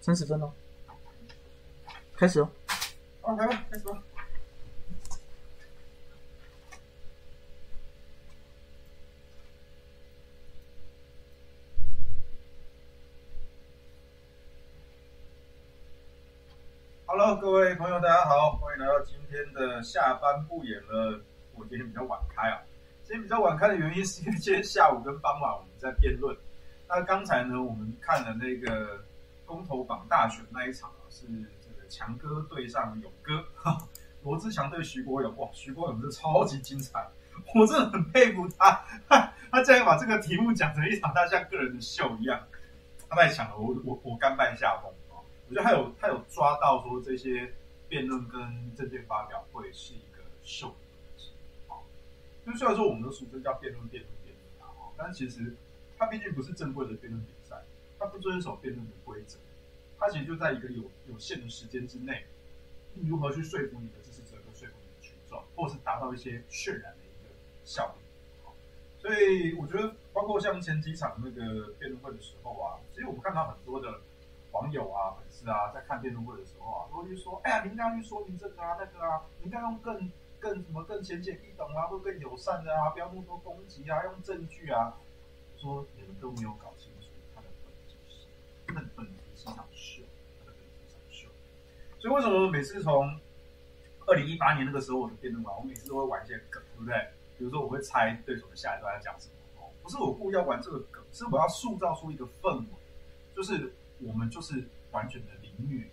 三十分哦，开始哦。哦，来吧，开始吧。Hello，各位朋友，大家好，欢迎来到今天的下班不演了。我今天比较晚开啊，今天比较晚开的原因是因为今天下午跟傍晚我们在辩论。那刚才呢，我们看了那个。公投榜大选那一场啊，是这个强哥对上勇哥，罗志强对徐国勇，哇，徐国勇是超级精彩，我真的很佩服他，他他竟然把这个题目讲成一场他像个人的秀一样，他太强了，我我我甘拜下风啊！我觉得他有他有抓到说这些辩论跟政见发表会是一个秀的东西啊，就虽然说我们的俗称叫辩论辩论辩论啊，但其实他毕竟不是正规的辩论比赛。他不遵守辩论的规则，他其实就在一个有有限的时间之内，如何去说服你的支持者，跟说服你的群众，或是达到一些渲染的一个效果。所以我觉得，包括像前几场那个辩论会的时候啊，其实我们看到很多的网友啊、粉丝啊，在看辩论会的时候啊，都会去说：“哎呀，你应该去说明这个啊、那个啊，你应该用更更什么更浅显易懂啊，或更友善的啊，不要那么多攻击啊，用证据啊。”说你们都没有搞清楚。他的本质是场秀，他的本质是场秀。所以为什么每次从二零一八年那个时候我的辩论啊，我每次都会玩一些梗，对不对？比如说我会猜对手的下一段要讲什么，不是我故意要玩这个梗，是我要塑造出一个氛围，就是我们就是完全的凌虐。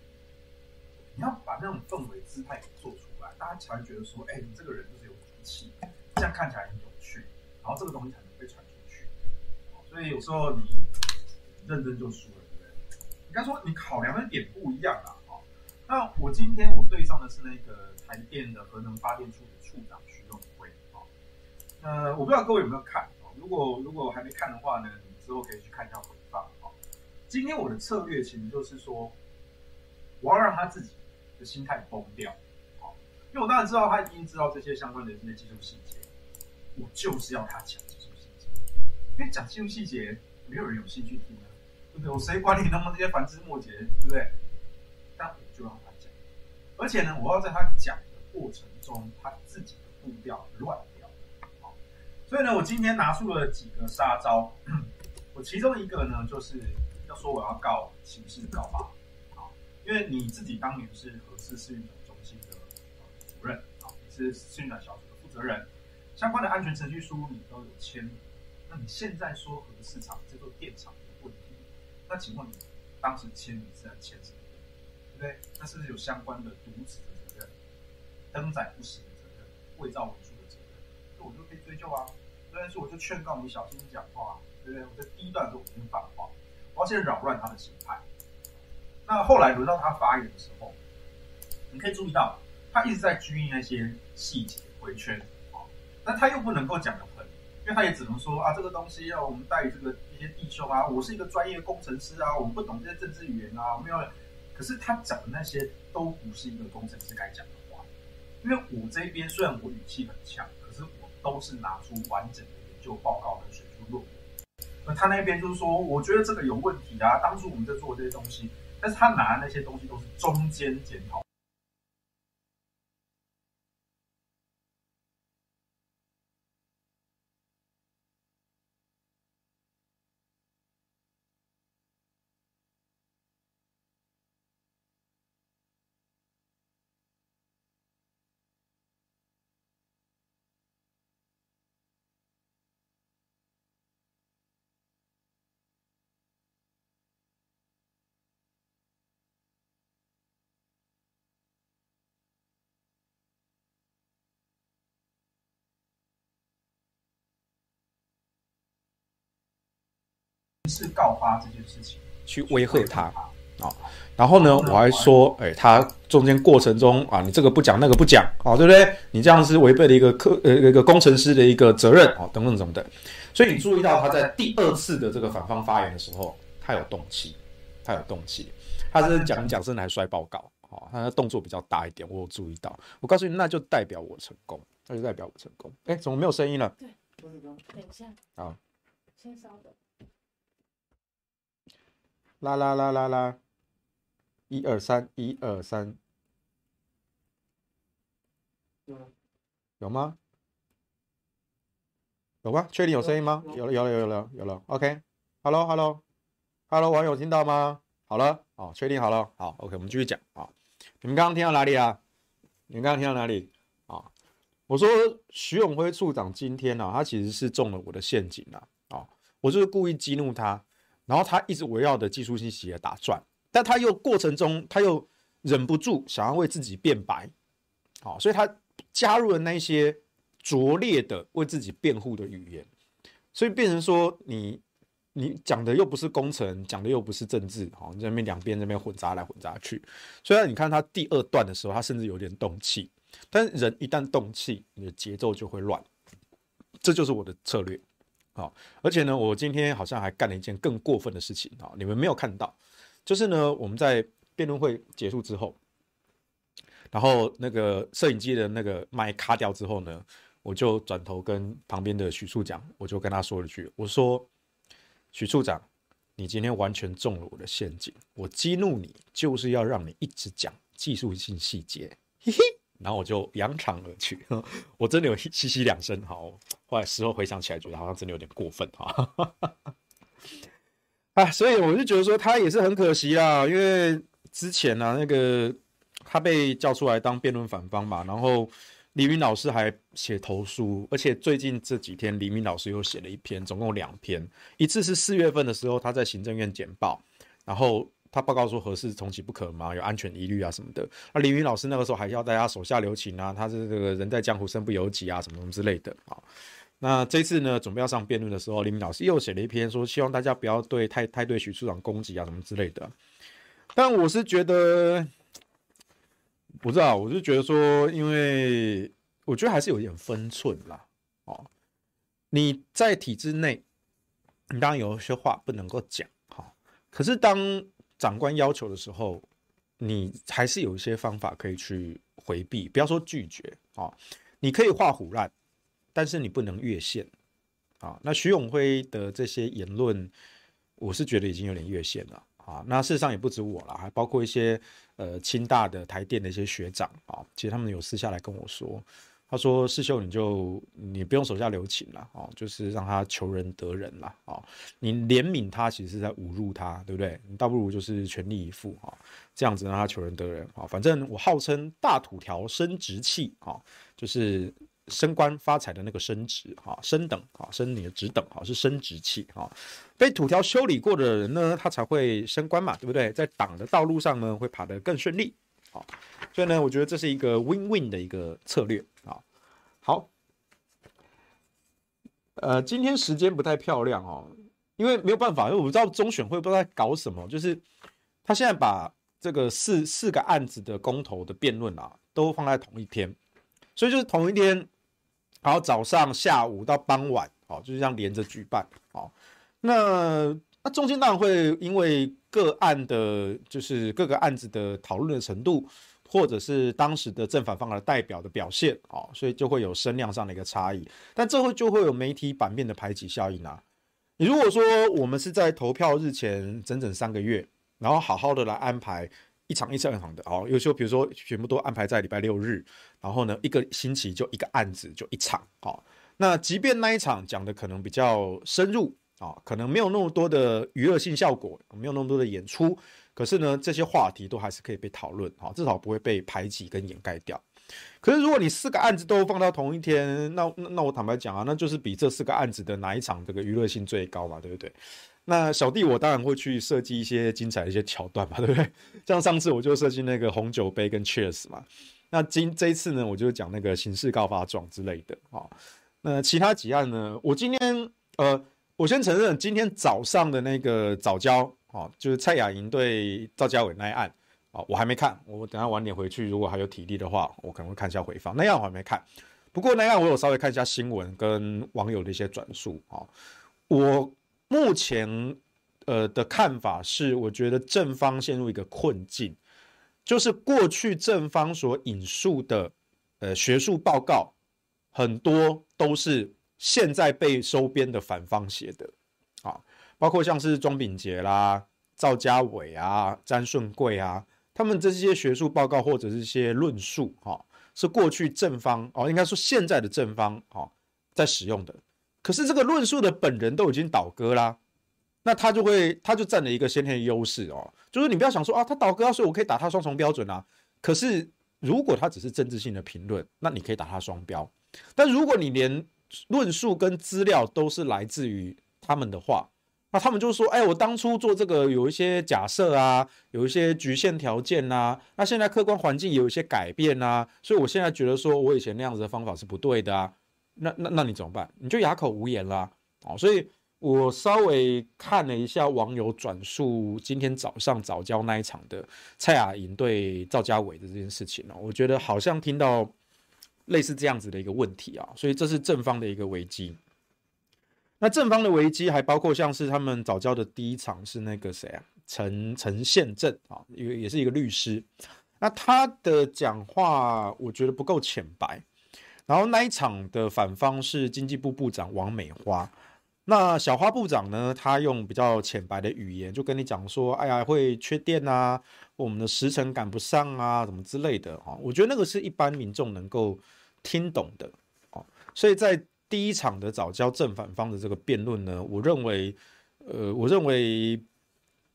你要把那种氛围姿态给做出来，大家才会觉得说，哎，你这个人就是有骨气，这样看起来很有趣，然后这个东西才能被传出去。所以有时候你认真就输了。应该说，你考量的点不一样啊！哦，那我今天我对上的是那个台电的核能发电处的处长徐永辉啊。呃，我不知道各位有没有看啊？如果如果还没看的话呢，你之后可以去看一下回放啊。今天我的策略其实就是说，我要让他自己的心态崩掉啊，因为我当然知道他已经知道这些相关的这些技术细节，我就是要他讲技术细节，因为讲技术细节，没有人有兴趣听啊。有谁管你那么这些繁枝末节，对不对？但我就让他讲，而且呢，我要在他讲的过程中，他自己的步调乱掉。好，所以呢，我今天拿出了几个杀招。我其中一个呢，就是要说我要告刑事告发，啊，因为你自己当年是核四试运转中心的主任，啊，你是试运转小组的负责人，相关的安全程序书你都有签，那你现在说核四厂这座电厂？那请问你当时签你是在签什么？对不对？那是不是有相关的渎职的责任、登载不实的责任、伪造文书的责任？那我就可以追究啊。虽然说我就劝告你小心讲话，对不对？我在第一段的时候我已经放话，我要先扰乱他的心态。那后来轮到他发言的时候，你可以注意到他一直在拘泥那些细节、回圈啊。那他又不能够讲的，因为他也只能说啊，这个东西要我们带这个。一些弟兄啊，我是一个专业工程师啊，我们不懂这些政治语言啊，没有。可是他讲的那些都不是一个工程师该讲的话，因为我这边虽然我语气很强，可是我都是拿出完整的研究报告跟学术论文。而他那边就是说，我觉得这个有问题啊，当初我们在做这些东西，但是他拿的那些东西都是中间检讨。是告发这件事情，去威吓他啊，然后呢，我还说，哎，他中间过程中啊，你这个不讲，那个不讲，啊，对不对？你这样是违背了一个科呃一个工程师的一个责任啊，等等等等。所以你注意到他在第二次的这个反方发言的时候，他有动气，他有动气，他是讲讲甚至还摔报告，啊，他的动作比较大一点，我有注意到。我告诉你，那就代表我成功，那就代表我成功。哎，怎么没有声音了？对，等一下，好，先稍等。啦啦啦啦啦！一二三，一二三，有吗？有吗？确定有声音吗？有了，有了，有了，有了。OK，Hello，Hello，Hello，网友听到吗？好了，哦，确定好了，好，OK，我们继续讲啊。你们刚刚听到哪里啊？你们刚刚听到哪里啊？我说徐永辉处长今天呢、啊，他其实是中了我的陷阱了啊！我就是故意激怒他，然后他一直围绕着技术性企业打转，但他又过程中他又忍不住想要为自己辩白，好，所以他加入了那些拙劣的为自己辩护的语言，所以变成说你。你讲的又不是工程，讲的又不是政治，好，你在那边两边那边混杂来混杂去。虽然你看他第二段的时候，他甚至有点动气，但人一旦动气，你的节奏就会乱。这就是我的策略，好，而且呢，我今天好像还干了一件更过分的事情啊，你们没有看到，就是呢，我们在辩论会结束之后，然后那个摄影机的那个麦卡掉之后呢，我就转头跟旁边的许处讲，我就跟他说了句，我说。许处长，你今天完全中了我的陷阱。我激怒你，就是要让你一直讲技术性细节，嘿嘿。然后我就扬长而去。我真的有嘻嘻两声，好。后来事后回想起来，觉得好像真的有点过分哈。啊，所以我就觉得说他也是很可惜啦，因为之前呢、啊，那个他被叫出来当辩论反方嘛，然后。李明老师还写投书，而且最近这几天，李明老师又写了一篇，总共两篇。一次是四月份的时候，他在行政院简报，然后他报告说核四重启不可嘛，有安全疑虑啊什么的。那李明老师那个时候还要大家手下留情啊，他是这个人在江湖身不由己啊，什么什么之类的啊。那这次呢，准备要上辩论的时候，李明老师又写了一篇，说希望大家不要对太太对许处长攻击啊，什么之类的。但我是觉得。不知道，我就觉得说，因为我觉得还是有一点分寸啦。哦，你在体制内，你当然有一些话不能够讲，哈。可是当长官要求的时候，你还是有一些方法可以去回避，不要说拒绝啊。你可以画虎烂，但是你不能越线啊。那徐永辉的这些言论，我是觉得已经有点越线了。啊，那事实上也不止我了，还包括一些呃清大的台电的一些学长啊，其实他们有私下来跟我说，他说世秀你就你不用手下留情了啊，就是让他求仁得仁了啊，你怜悯他其实是在侮辱他，对不对？你倒不如就是全力以赴啊，这样子让他求仁得仁啊。反正我号称大土条升职器啊，就是。升官发财的那个升职哈，升等啊，升你的职等哈，是升职器哈。被土条修理过的人呢，他才会升官嘛，对不对？在党的道路上呢，会爬得更顺利。好，所以呢，我觉得这是一个 win-win 的一个策略啊。好，呃，今天时间不太漂亮哦，因为没有办法，因为我不知道中选会不知道在搞什么，就是他现在把这个四四个案子的公投的辩论啊，都放在同一天，所以就是同一天。然后早上、下午到傍晚，哦，就是这样连着举办，哦，那那中间当然会因为个案的，就是各个案子的讨论的程度，或者是当时的正反方的代表的表现，哦，所以就会有声量上的一个差异。但这会就会有媒体版面的排挤效应啊。你如果说我们是在投票日前整整三个月，然后好好的来安排。一场一场一场的哦，有时候比如说全部都安排在礼拜六日，然后呢一个星期就一个案子就一场哦。那即便那一场讲的可能比较深入啊，可能没有那么多的娱乐性效果，没有那么多的演出，可是呢这些话题都还是可以被讨论啊，至少不会被排挤跟掩盖掉。可是如果你四个案子都放到同一天，那那那我坦白讲啊，那就是比这四个案子的哪一场这个娱乐性最高嘛，对不对？那小弟我当然会去设计一些精彩的一些桥段嘛，对不对？像上次我就设计那个红酒杯跟 Cheers 嘛。那今这一次呢，我就讲那个刑事告发状之类的啊。那其他几案呢，我今天呃，我先承认今天早上的那个早教哦，就是蔡雅莹对赵家伟那一案啊，我还没看。我等下晚点回去，如果还有体力的话，我可能会看一下回放。那样我还没看，不过那样我有稍微看一下新闻跟网友的一些转述啊，我。目前，呃的看法是，我觉得正方陷入一个困境，就是过去正方所引述的，呃学术报告，很多都是现在被收编的反方写的，啊，包括像是庄秉杰啦、赵家伟啊、詹顺贵啊，他们这些学术报告或者是一些论述，哈，是过去正方哦，应该说现在的正方，哈，在使用的。可是这个论述的本人都已经倒戈啦，那他就会，他就占了一个先天的优势哦，就是你不要想说啊，他倒戈，所以我可以打他双重标准啊。可是如果他只是政治性的评论，那你可以打他双标。但如果你连论述跟资料都是来自于他们的话，那他们就说：“哎，我当初做这个有一些假设啊，有一些局限条件啊，那现在客观环境有一些改变啊，所以我现在觉得说我以前那样子的方法是不对的啊。那那那你怎么办？你就哑口无言啦。哦，所以我稍微看了一下网友转述今天早上早教那一场的蔡雅莹对赵家伟的这件事情呢，我觉得好像听到类似这样子的一个问题啊，所以这是正方的一个危机。”那正方的危机还包括像是他们早教的第一场是那个谁啊，陈陈宪政啊，也也是一个律师。那他的讲话我觉得不够浅白。然后那一场的反方是经济部部长王美花。那小花部长呢，他用比较浅白的语言就跟你讲说，哎呀会缺电啊，我们的时程赶不上啊，什么之类的啊。我觉得那个是一般民众能够听懂的啊。所以在第一场的早教正反方的这个辩论呢，我认为，呃，我认为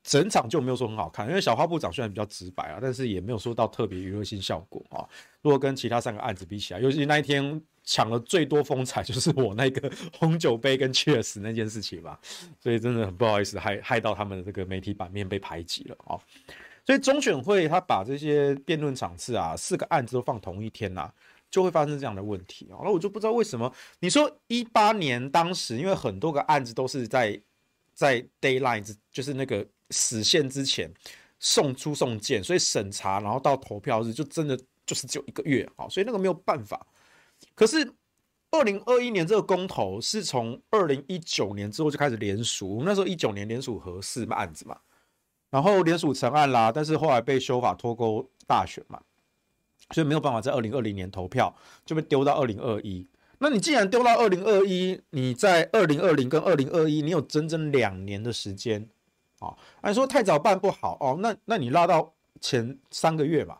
整场就没有说很好看，因为小花部长虽然比较直白啊，但是也没有说到特别娱乐性效果啊。如果跟其他三个案子比起来，尤其那一天抢了最多风采就是我那个 红酒杯跟 Cheers 那件事情吧，所以真的很不好意思，害害到他们的这个媒体版面被排挤了啊。所以中选会他把这些辩论场次啊，四个案子都放同一天呐、啊。就会发生这样的问题啊，那我就不知道为什么。你说一八年当时，因为很多个案子都是在在 deadline，就是那个死线之前送出送件，所以审查，然后到投票日就真的就是只有一个月啊，所以那个没有办法。可是二零二一年这个公投是从二零一九年之后就开始联署，那时候一九年联署核四案子嘛，然后联署成案啦，但是后来被修法脱钩大选嘛。所以没有办法在二零二零年投票，就被丢到二零二一。那你既然丢到二零二一，你在二零二零跟二零二一，你有整整两年的时间啊。按说太早办不好哦，那那你拉到前三个月嘛，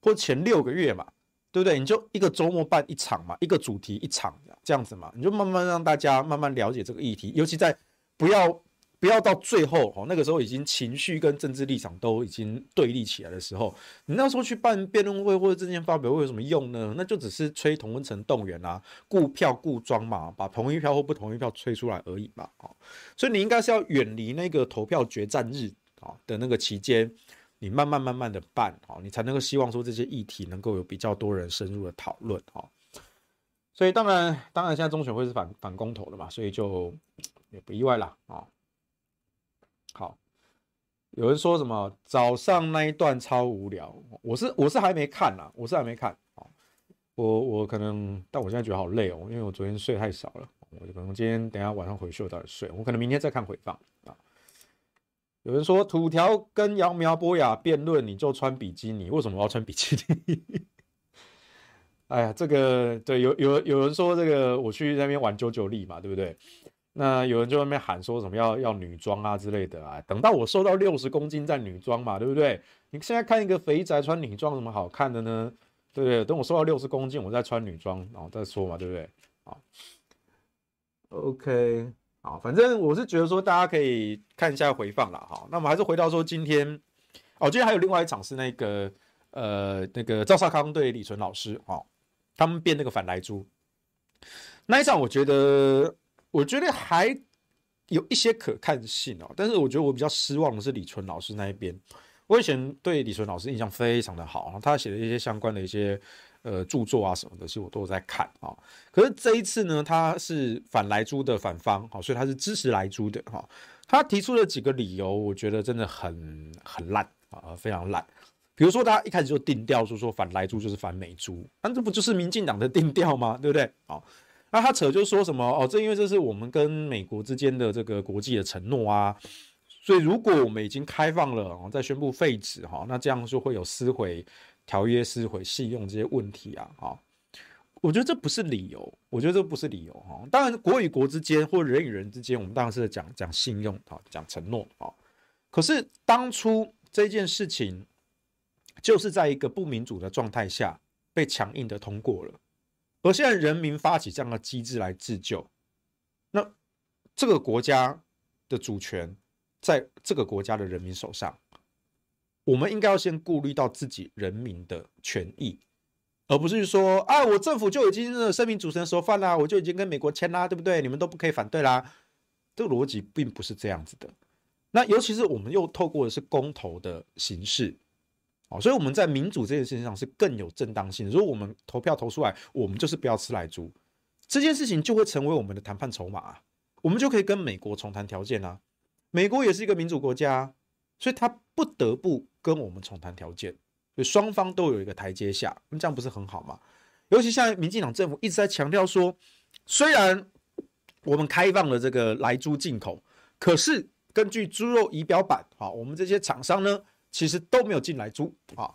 或前六个月嘛，对不对？你就一个周末办一场嘛，一个主题一场这样子嘛，你就慢慢让大家慢慢了解这个议题，尤其在不要。不要到最后哦，那个时候已经情绪跟政治立场都已经对立起来的时候，你那时候去办辩论会或者政见发表会有什么用呢？那就只是吹同温层动员啊，顾票顾庄嘛，把同一票或不同意票吹出来而已嘛。哦，所以你应该是要远离那个投票决战日啊的那个期间，你慢慢慢慢的办哦，你才能够希望说这些议题能够有比较多人深入的讨论哦。所以当然，当然现在中选会是反反公投的嘛，所以就也不意外啦啊。好，有人说什么早上那一段超无聊，我是我是还没看啦，我是还没看，我我可能，但我现在觉得好累哦，因为我昨天睡太少了，我可能今天等下晚上回去我早点睡，我可能明天再看回放啊。有人说土条跟杨苗博雅辩论，你就穿比基尼，为什么我要穿比基尼？哎呀，这个对，有有有人说这个我去那边玩九九力嘛，对不对？那有人就在那边喊说什么要要女装啊之类的啊，等到我瘦到六十公斤再女装嘛，对不对？你现在看一个肥宅穿女装有什么好看的呢？对不对？等我瘦到六十公斤，我再穿女装，然后再说嘛，对不对？好，OK，好，反正我是觉得说大家可以看一下回放啦。哈。那我们还是回到说今天，哦，今天还有另外一场是那个呃那个赵少康对李纯老师哦，他们辩那个反莱猪那一场，我觉得。我觉得还有一些可看性哦，但是我觉得我比较失望的是李纯老师那一边。我以前对李纯老师印象非常的好，他写的一些相关的一些呃著作啊什么的，其实我都有在看啊。可是这一次呢，他是反莱猪的反方，好，所以他是支持莱猪的哈。他提出了几个理由，我觉得真的很很烂啊，非常烂。比如说，他一开始就定调说说反莱猪就是反美猪，那这不就是民进党的定调吗？对不对？好。那他扯就说什么哦，这因为这是我们跟美国之间的这个国际的承诺啊，所以如果我们已经开放了，哦，再宣布废止哈，那这样就会有撕毁条约、撕毁信用这些问题啊，哈，我觉得这不是理由，我觉得这不是理由哈。当然，国与国之间或人与人之间，我们当然是讲讲信用啊，讲承诺啊。可是当初这件事情就是在一个不民主的状态下被强硬的通过了。而现在人民发起这样的机制来自救，那这个国家的主权在这个国家的人民手上，我们应该要先顾虑到自己人民的权益，而不是说啊，我政府就已经声明组成熟饭啦，我就已经跟美国签啦，对不对？你们都不可以反对啦。这个逻辑并不是这样子的。那尤其是我们又透过的是公投的形式。哦，所以我们在民主这件事情上是更有正当性。如果我们投票投出来，我们就是不要吃莱猪，这件事情就会成为我们的谈判筹码啊，我们就可以跟美国重谈条件啊。美国也是一个民主国家，所以他不得不跟我们重谈条件，所以双方都有一个台阶下，那这样不是很好吗？尤其像民进党政府一直在强调说，虽然我们开放了这个莱猪进口，可是根据猪肉仪表板，好，我们这些厂商呢，其实都没有进来租啊，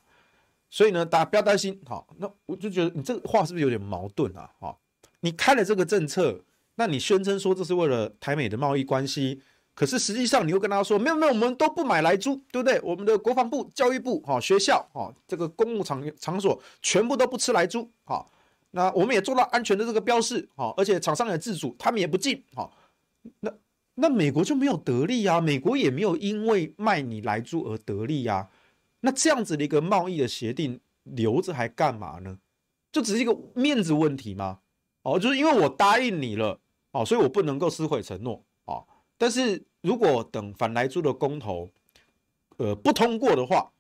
所以呢，大家不要担心。好，那我就觉得你这个话是不是有点矛盾啊？哈，你开了这个政策，那你宣称说这是为了台美的贸易关系，可是实际上你又跟他说没有没有，我们都不买来租，对不对？我们的国防部、教育部、哈学校、哈这个公务场场所全部都不吃来租。哈，那我们也做到安全的这个标示。哈，而且厂商也自主，他们也不进。好，那。那美国就没有得利啊，美国也没有因为卖你莱猪而得利啊。那这样子的一个贸易的协定留着还干嘛呢？就只是一个面子问题吗？哦，就是因为我答应你了，哦，所以我不能够撕毁承诺啊。但是如果等反莱猪的公投，呃，不通过的话，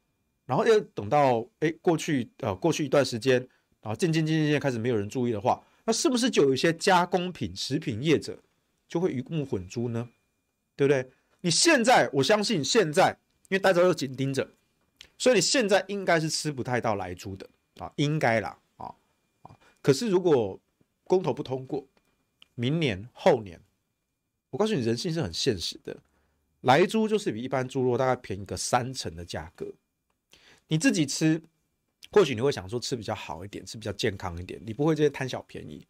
然后又等到哎过去呃过去一段时间，然后渐渐渐渐渐开始没有人注意的话，那是不是就有一些加工品食品业者？就会鱼目混珠呢，对不对？你现在我相信现在，因为大家都紧盯着，所以你现在应该是吃不太到来猪的啊，应该啦啊啊！可是如果公投不通过，明年后年，我告诉你，人性是很现实的，来猪就是比一般猪肉大概便宜个三成的价格。你自己吃，或许你会想说吃比较好一点，吃比较健康一点，你不会这些贪小便宜。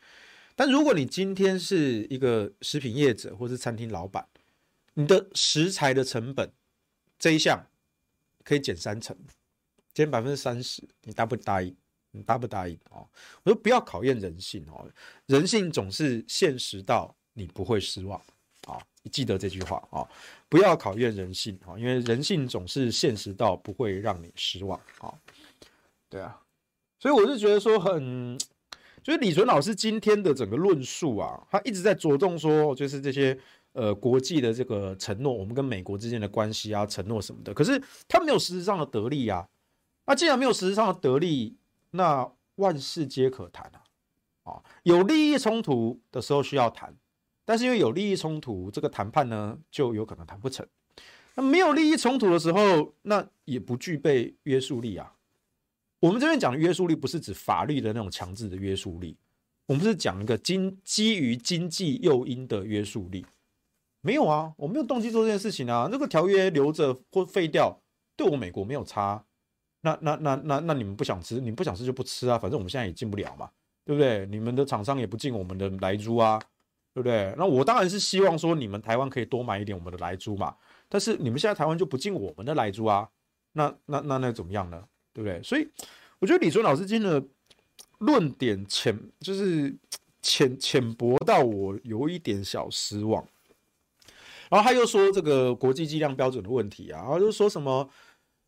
但如果你今天是一个食品业者或是餐厅老板，你的食材的成本这一项可以减三成，减百分之三十，你答不答应？你答不答应？哦，我说不要考验人性哦，人性总是现实到你不会失望啊！你记得这句话啊，不要考验人性啊，因为人性总是现实到不会让你失望啊。对啊，所以我是觉得说很。所以李纯老师今天的整个论述啊，他一直在着重说，就是这些呃国际的这个承诺，我们跟美国之间的关系啊，承诺什么的。可是他没有实质上的得利啊。那既然没有实质上的得利，那万事皆可谈啊。啊，有利益冲突的时候需要谈，但是因为有利益冲突，这个谈判呢就有可能谈不成。那没有利益冲突的时候，那也不具备约束力啊。我们这边讲的约束力不是指法律的那种强制的约束力，我们是讲一个经基于经济诱因的约束力。没有啊，我没有动机做这件事情啊。那个条约留着或废掉，对我美国没有差。那那那那那你们不想吃，你们不想吃就不吃啊。反正我们现在也进不了嘛，对不对？你们的厂商也不进我们的莱猪啊，对不对？那我当然是希望说你们台湾可以多买一点我们的莱猪嘛。但是你们现在台湾就不进我们的莱猪啊，那那那那怎么样呢？对不对？所以我觉得李尊老师今天的论点浅，就是浅浅薄到我有一点小失望。然后他又说这个国际计量标准的问题啊，然后就说什么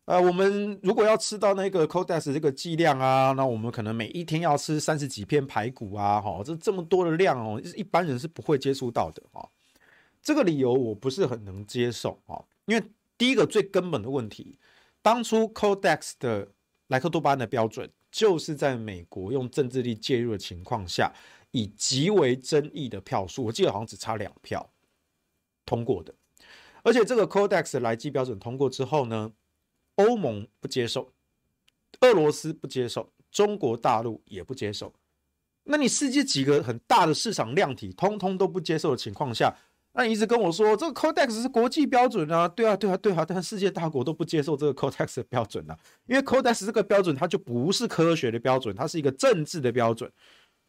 呃，我们如果要吃到那个 Codex 这个剂量啊，那我们可能每一天要吃三十几片排骨啊，哈，这这么多的量哦，一般人是不会接触到的哦。这个理由我不是很能接受啊，因为第一个最根本的问题，当初 Codex 的莱克多巴胺的标准，就是在美国用政治力介入的情况下，以极为争议的票数，我记得好像只差两票通过的。而且这个 Codex 的莱剂标准通过之后呢，欧盟不接受，俄罗斯不接受，中国大陆也不接受。那你世界几个很大的市场量体，通通都不接受的情况下，那你一直跟我说这个 Codex 是国际标准啊，对啊，对啊，对啊，但世界大国都不接受这个 Codex 的标准啊，因为 Codex 这个标准它就不是科学的标准，它是一个政治的标准，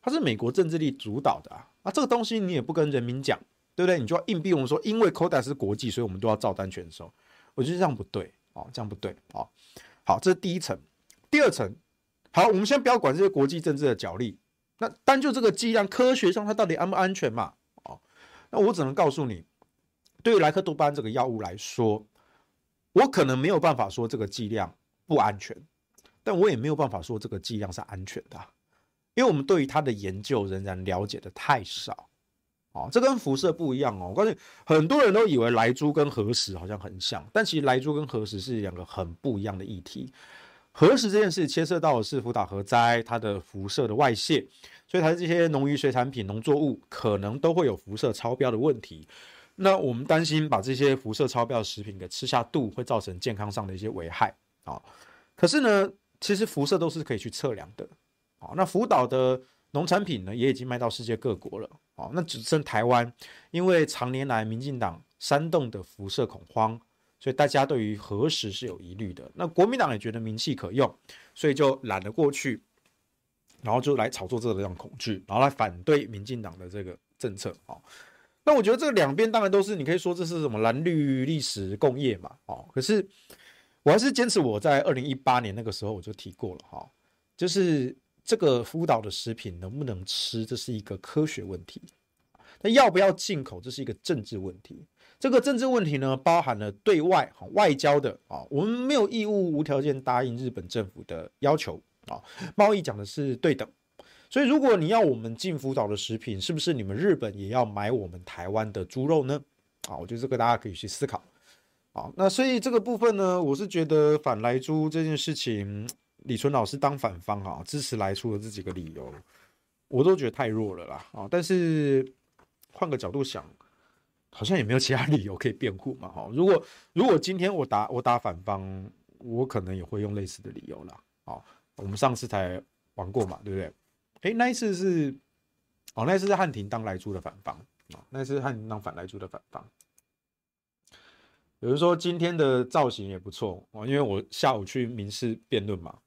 它是美国政治力主导的啊，啊，这个东西你也不跟人民讲，对不对？你就要硬逼我们说，因为 Codex 是国际，所以我们都要照单全收，我觉得这样不对哦，这样不对哦。好，这是第一层，第二层，好，我们先不要管这些国际政治的角力，那单就这个剂量，科学上它到底安不安全嘛？那我只能告诉你，对于莱克多巴胺这个药物来说，我可能没有办法说这个剂量不安全，但我也没有办法说这个剂量是安全的，因为我们对于它的研究仍然了解的太少。哦，这跟辐射不一样哦。我告诉你，很多人都以为莱珠跟核食好像很像，但其实莱珠跟核食是两个很不一样的议题。核食这件事牵涉到的是福岛核灾，它的辐射的外泄，所以它这些农渔水产品、农作物可能都会有辐射超标的问题。那我们担心把这些辐射超标的食品给吃下肚，会造成健康上的一些危害啊。可是呢，其实辐射都是可以去测量的。啊，那福岛的。农产品呢，也已经卖到世界各国了，哦，那只剩台湾，因为常年来民进党煽动的辐射恐慌，所以大家对于核实是有疑虑的。那国民党也觉得名气可用，所以就懒得过去，然后就来炒作这个这样恐惧，然后来反对民进党的这个政策，哦。那我觉得这两边当然都是，你可以说这是什么蓝绿历史共业嘛，哦，可是我还是坚持我在二零一八年那个时候我就提过了，哈，就是。这个福岛的食品能不能吃，这是一个科学问题。那要不要进口，这是一个政治问题。这个政治问题呢，包含了对外外交的啊，我们没有义务无条件答应日本政府的要求啊。贸易讲的是对等，所以如果你要我们进福岛的食品，是不是你们日本也要买我们台湾的猪肉呢？啊，我觉得这个大家可以去思考。啊，那所以这个部分呢，我是觉得反来猪这件事情。李淳老师当反方啊，支持来猪的这几个理由，我都觉得太弱了啦啊！但是换个角度想，好像也没有其他理由可以辩护嘛哈。如果如果今天我打我打反方，我可能也会用类似的理由啦。啊。我们上次才玩过嘛，对不对？诶，那一次是哦，那一次是汉庭当莱猪的反方啊，那一次是汉庭当反莱猪的反方。有人说今天的造型也不错哦，因为我下午去民事辩论嘛。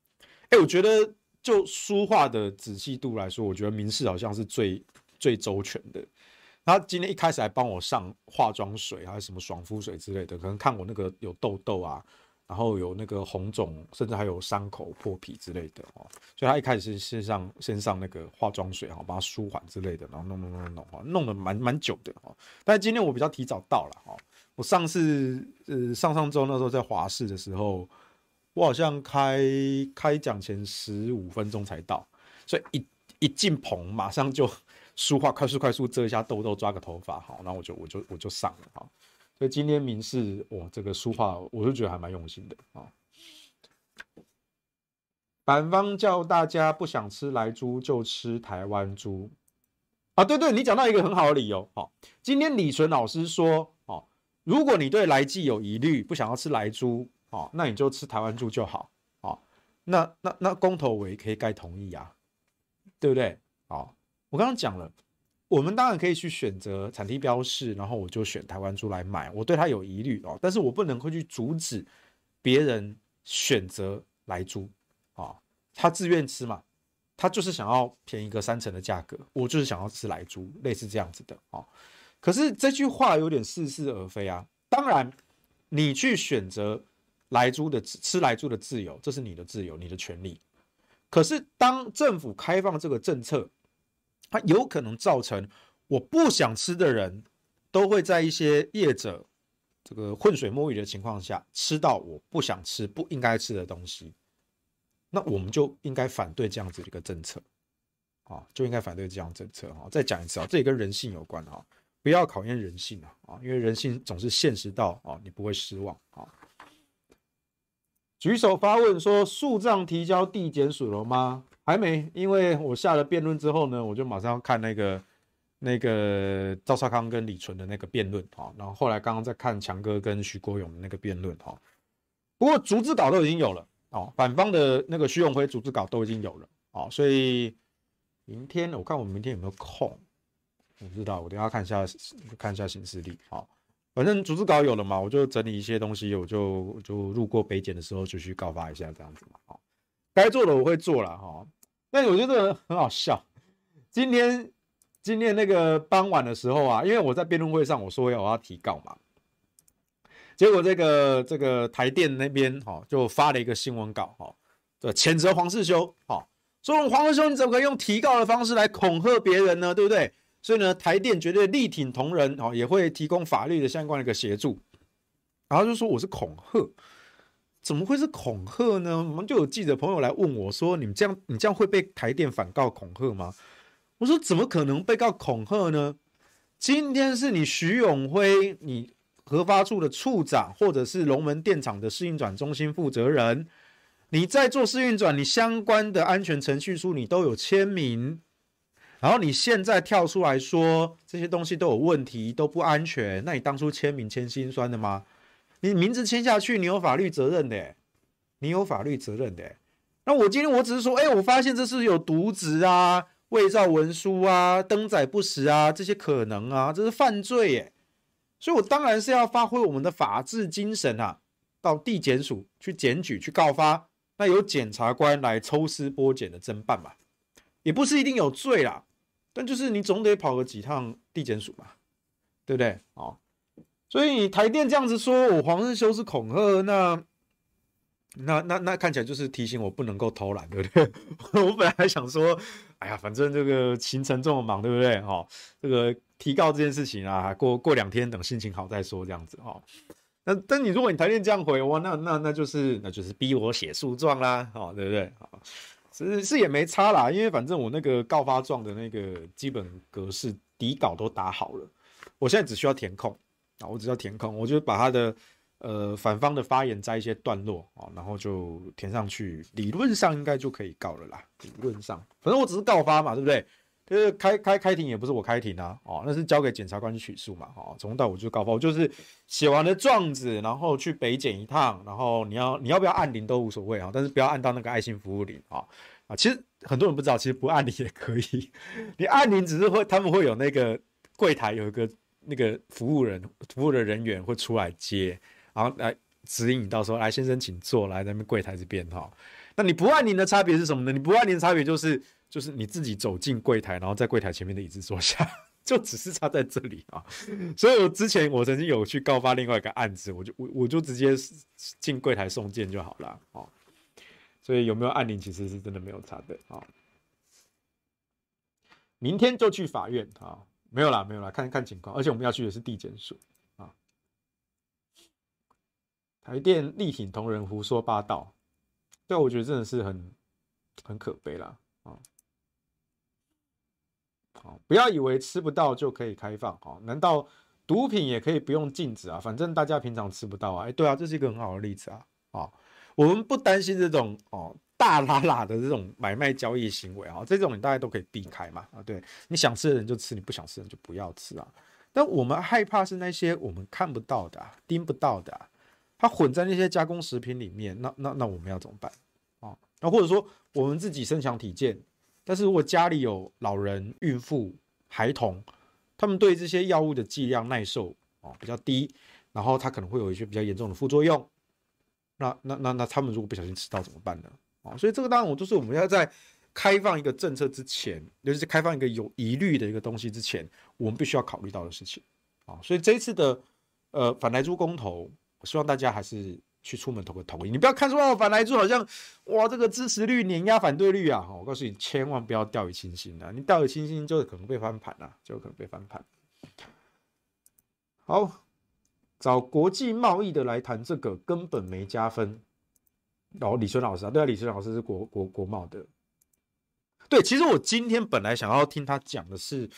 哎，我觉得就书画的仔细度来说，我觉得民事好像是最最周全的。他今天一开始还帮我上化妆水，还有什么爽肤水之类的，可能看我那个有痘痘啊，然后有那个红肿，甚至还有伤口破皮之类的哦。所以他一开始是先上先上那个化妆水哈，把它舒缓之类的，然后弄弄弄弄哈，弄得蛮蛮久的哈。但是今天我比较提早到了哈，我上次呃上上周那时候在华视的时候。我好像开开讲前十五分钟才到，所以一一进棚马上就 梳化，快速快速遮一下痘痘，抓个头发，好，然后我就我就我就上了，哈。所以今天民视哇，这个书画我就觉得还蛮用心的啊。反方叫大家不想吃莱猪就吃台湾猪啊，对对，你讲到一个很好的理由，好，今天李纯老师说，哦，如果你对莱剂有疑虑，不想要吃莱猪。哦，那你就吃台湾猪就好。哦，那那那公投我也可以该同意啊，对不对？哦，我刚刚讲了，我们当然可以去选择产地标示，然后我就选台湾猪来买。我对它有疑虑哦，但是我不能会去阻止别人选择莱猪啊。他自愿吃嘛，他就是想要便宜个三成的价格，我就是想要吃莱猪，类似这样子的哦。可是这句话有点似是而非啊。当然，你去选择。莱猪的吃莱猪的自由，这是你的自由，你的权利。可是当政府开放这个政策，它有可能造成我不想吃的人都会在一些业者这个浑水摸鱼的情况下吃到我不想吃、不应该吃的东西。那我们就应该反对这样子的一个政策啊，就应该反对这样政策啊。再讲一次啊，这也跟人性有关啊，不要考验人性啊啊，因为人性总是现实到啊，你不会失望啊。举手发问说：诉状提交地检署了吗？还没，因为我下了辩论之后呢，我就马上要看那个那个赵少康跟李淳的那个辩论哈，然后后来刚刚在看强哥跟徐国勇的那个辩论哈。不过逐字稿都已经有了哦，反方的那个徐永辉逐字稿都已经有了哦，所以明天我看我明天有没有空，我不知道，我等下看一下看一下行事历啊。反正逐字稿有了嘛，我就整理一些东西，我就就路过北检的时候就去告发一下，这样子嘛。该做的我会做了哈。但我觉得很好笑，今天今天那个傍晚的时候啊，因为我在辩论会上我说要我要提告嘛，结果这个这个台电那边哈就发了一个新闻稿哈，对，谴责黄世修，哈，说黄世修你怎么可以用提告的方式来恐吓别人呢？对不对？所以呢，台电绝对力挺同仁，哦，也会提供法律的相关的一个协助。然后就说我是恐吓，怎么会是恐吓呢？我们就有记者朋友来问我说：“你们这样，你这样会被台电反告恐吓吗？”我说：“怎么可能被告恐吓呢？今天是你徐永辉，你核发处的处长，或者是龙门电厂的试运转中心负责人，你在做试运转，你相关的安全程序书你都有签名。”然后你现在跳出来说这些东西都有问题，都不安全，那你当初签名签心酸的吗？你名字签下去，你有法律责任的，你有法律责任的。那我今天我只是说，哎，我发现这是有渎职啊、伪造文书啊、登载不实啊，这些可能啊，这是犯罪耶。所以我当然是要发挥我们的法治精神啊，到地检署去检举、去告发，那由检察官来抽丝剥茧的侦办嘛，也不是一定有罪啦。但就是你总得跑个几趟地检署嘛，对不对？哦，所以你台电这样子说我黄日修是恐吓，那那那那看起来就是提醒我不能够偷懒，对不对？我本来还想说，哎呀，反正这个行程这么忙，对不对？哦，这个提告这件事情啊，过过两天等心情好再说，这样子哦。那但你如果你台电这样回我，那那那就是那就是逼我写诉状啦，哦，对不对？哦是是也没差啦，因为反正我那个告发状的那个基本格式底稿都打好了，我现在只需要填空啊，我只要填空，我就把他的呃反方的发言摘一些段落啊，然后就填上去，理论上应该就可以告了啦。理论上，反正我只是告发嘛，对不对？就是开开开庭也不是我开庭啊，哦，那是交给检察官去取诉嘛，哦，从头到尾就告发，我就是写完了状子，然后去北检一趟，然后你要你要不要按铃都无所谓啊，但是不要按到那个爱心服务铃啊啊，其实很多人不知道，其实不按铃也可以，你按铃只是会他们会有那个柜台有一个那个服务人服务的人员会出来接，然后来指引你到时候来先生请坐，来那边柜台这边哈，那你不按铃的差别是什么呢？你不按铃的差别就是。就是你自己走进柜台，然后在柜台前面的椅子坐下，就只是差在这里啊。所以我之前我曾经有去告发另外一个案子，我就我我就直接进柜台送件就好了啊。所以有没有按铃其实是真的没有差的啊。明天就去法院啊？没有啦，没有啦，看看情况。而且我们要去的是地检署啊。台电力挺同仁胡说八道，对，我觉得真的是很很可悲啦啊。不要以为吃不到就可以开放啊？难道毒品也可以不用禁止啊？反正大家平常吃不到啊。哎，对啊，这是一个很好的例子啊。啊，我们不担心这种哦大喇喇的这种买卖交易行为啊，这种你大家都可以避开嘛。啊，对，你想吃的人就吃，你不想吃的人就不要吃啊。但我们害怕是那些我们看不到的、盯不到的，它混在那些加工食品里面。那那那我们要怎么办啊？那或者说我们自己身强体健。但是如果家里有老人、孕妇、孩童，他们对这些药物的剂量耐受啊比较低，然后他可能会有一些比较严重的副作用，那那那那他们如果不小心吃到怎么办呢？啊，所以这个当然我就是我们要在开放一个政策之前，尤其是开放一个有疑虑的一个东西之前，我们必须要考虑到的事情啊。所以这一次的呃反莱猪公投，我希望大家还是。去出门投个同意，你不要看出哦，反莱猪好像哇，这个支持率碾压反对率啊！我告诉你，千万不要掉以轻心啊！你掉以轻心，就可能被翻盘啊，就可能被翻盘。好，找国际贸易的来谈这个根本没加分。哦，李春老师啊，对啊，李春老师是国国国贸的。对，其实我今天本来想要听他讲的是。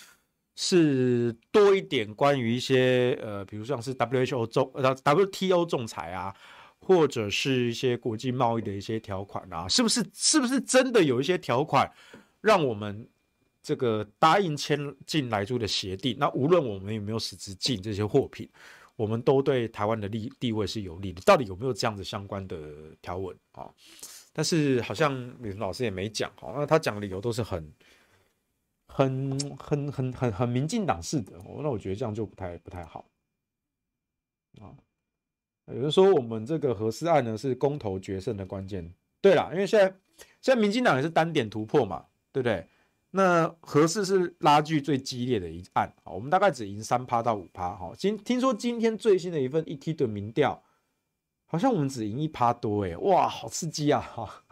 是多一点关于一些呃，比如像是 WHO 仲呃 WTO 仲裁啊，或者是一些国际贸易的一些条款啊，是不是是不是真的有一些条款让我们这个答应签进莱猪的协定？那无论我们有没有实质进这些货品，我们都对台湾的利地位是有利的。到底有没有这样子相关的条文啊？但是好像李老师也没讲哦，那他讲的理由都是很。很很很很很民进党式的，那我觉得这样就不太不太好啊。有人说我们这个核四案呢是公投决胜的关键，对啦，因为现在现在民进党也是单点突破嘛，对不对？那核四是拉锯最激烈的一案啊，我们大概只赢三趴到五趴，哈。今听说今天最新的一份 ET 的民调，好像我们只赢一趴多，诶，哇，好刺激啊，哈。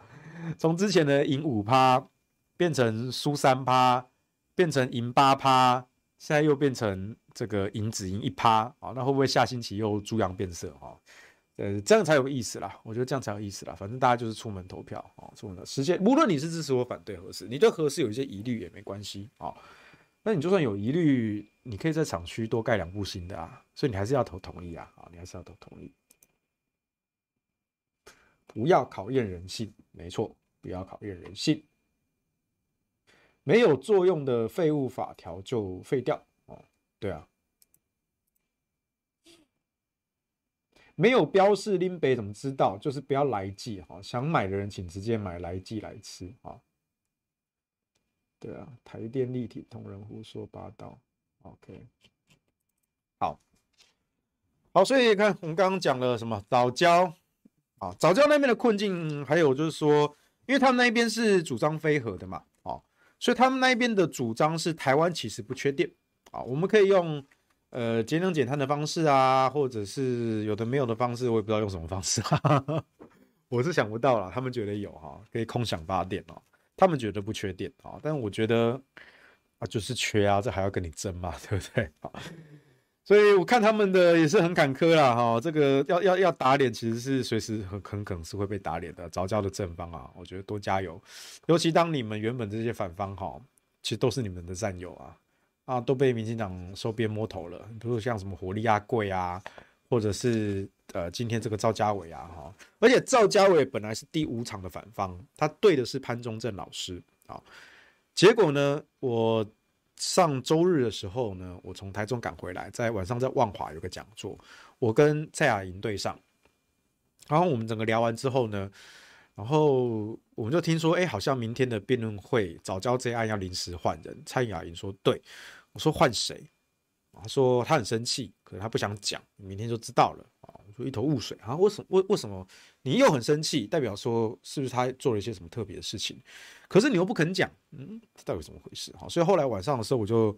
从之前的赢五趴变成输三趴，变成赢八趴，现在又变成这个赢只赢一趴啊？那会不会下星期又猪羊变色哈？呃，这样才有意思啦。我觉得这样才有意思啦。反正大家就是出门投票啊，出门的时间。无论你是支持或反对何时，你对何时有一些疑虑也没关系啊。那你就算有疑虑，你可以在厂区多盖两部新的啊。所以你还是要投同意啊。啊，你还是要投同意。不要考验人性，没错，不要考验人性。没有作用的废物法条就废掉哦。对啊。没有标示拎北怎么知道？就是不要来记哈，想买的人请直接买来记来吃啊。对啊，台电立体同仁胡说八道。OK，好，好，所以看我们刚刚讲了什么藻礁啊，藻礁那边的困境，还有就是说，因为他们那边是主张非核的嘛，啊，所以他们那边的主张是台湾其实不缺电啊，我们可以用。呃，节能减碳的方式啊，或者是有的没有的方式，我也不知道用什么方式，哈哈，我是想不到啦，他们觉得有哈，可以空想发电哦。他们觉得不缺电啊，但我觉得啊，就是缺啊，这还要跟你争嘛，对不对？所以我看他们的也是很坎坷啦哈。这个要要要打脸，其实是随时很很可能是会被打脸的。早教的正方啊，我觉得多加油，尤其当你们原本这些反方哈，其实都是你们的战友啊。啊，都被民进党收编摸头了，比如像什么火力亚贵啊，或者是呃今天这个赵家伟啊，哈，而且赵家伟本来是第五场的反方，他对的是潘忠正老师啊，结果呢，我上周日的时候呢，我从台中赶回来，在晚上在万华有个讲座，我跟蔡雅莹对上，然后我们整个聊完之后呢。然后我们就听说，哎，好像明天的辩论会藻礁这案要临时换人。蔡雅莹说：“对。”我说：“换谁？”他说：“他很生气，可是他不想讲，明天就知道了。”啊，我说一头雾水啊，为什么？为为什么你又很生气？代表说是不是他做了一些什么特别的事情？可是你又不肯讲，嗯，这到底怎么回事？哈，所以后来晚上的时候，我就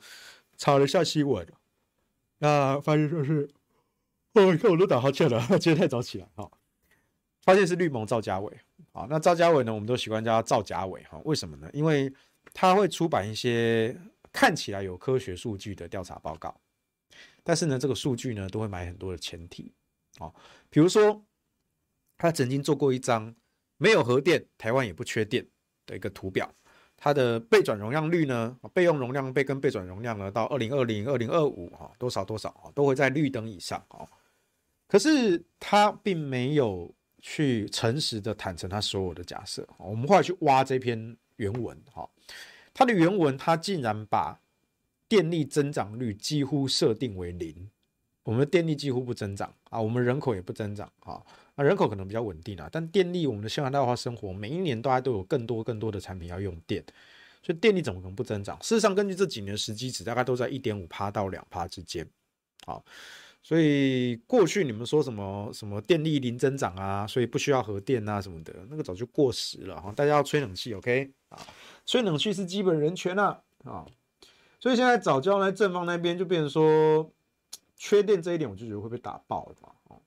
查了一下新闻，那发现就是，哦，你看我都打哈欠了，今天太早起来哈。发现是绿盟赵家伟啊，那赵家伟呢，我们都习惯叫他赵家伟哈。为什么呢？因为他会出版一些看起来有科学数据的调查报告，但是呢，这个数据呢都会埋很多的前提啊。比如说，他曾经做过一张没有核电，台湾也不缺电的一个图表，它的备转容量率呢，备用容量备跟备转容量呢，到二零二零、二零二五哈，多少多少啊，都会在绿灯以上啊。可是他并没有。去诚实的坦诚他所有的假设，我们后来去挖这篇原文，哈，他的原文他竟然把电力增长率几乎设定为零，我们的电力几乎不增长。啊，我们人口也不增长。啊，那人口可能比较稳定啊，但电力我们的现代化生活每一年大家都有更多更多的产品要用电，所以电力怎么可能不增长？事实上，根据这几年时机值，大概都在一点五趴到两趴之间，好。所以过去你们说什么什么电力零增长啊，所以不需要核电啊什么的，那个早就过时了哈。大家要吹冷气，OK 啊？吹冷气是基本人权啊啊！所以现在早教呢，正方那边就变成说缺电这一点，我就觉得会被打爆了嘛。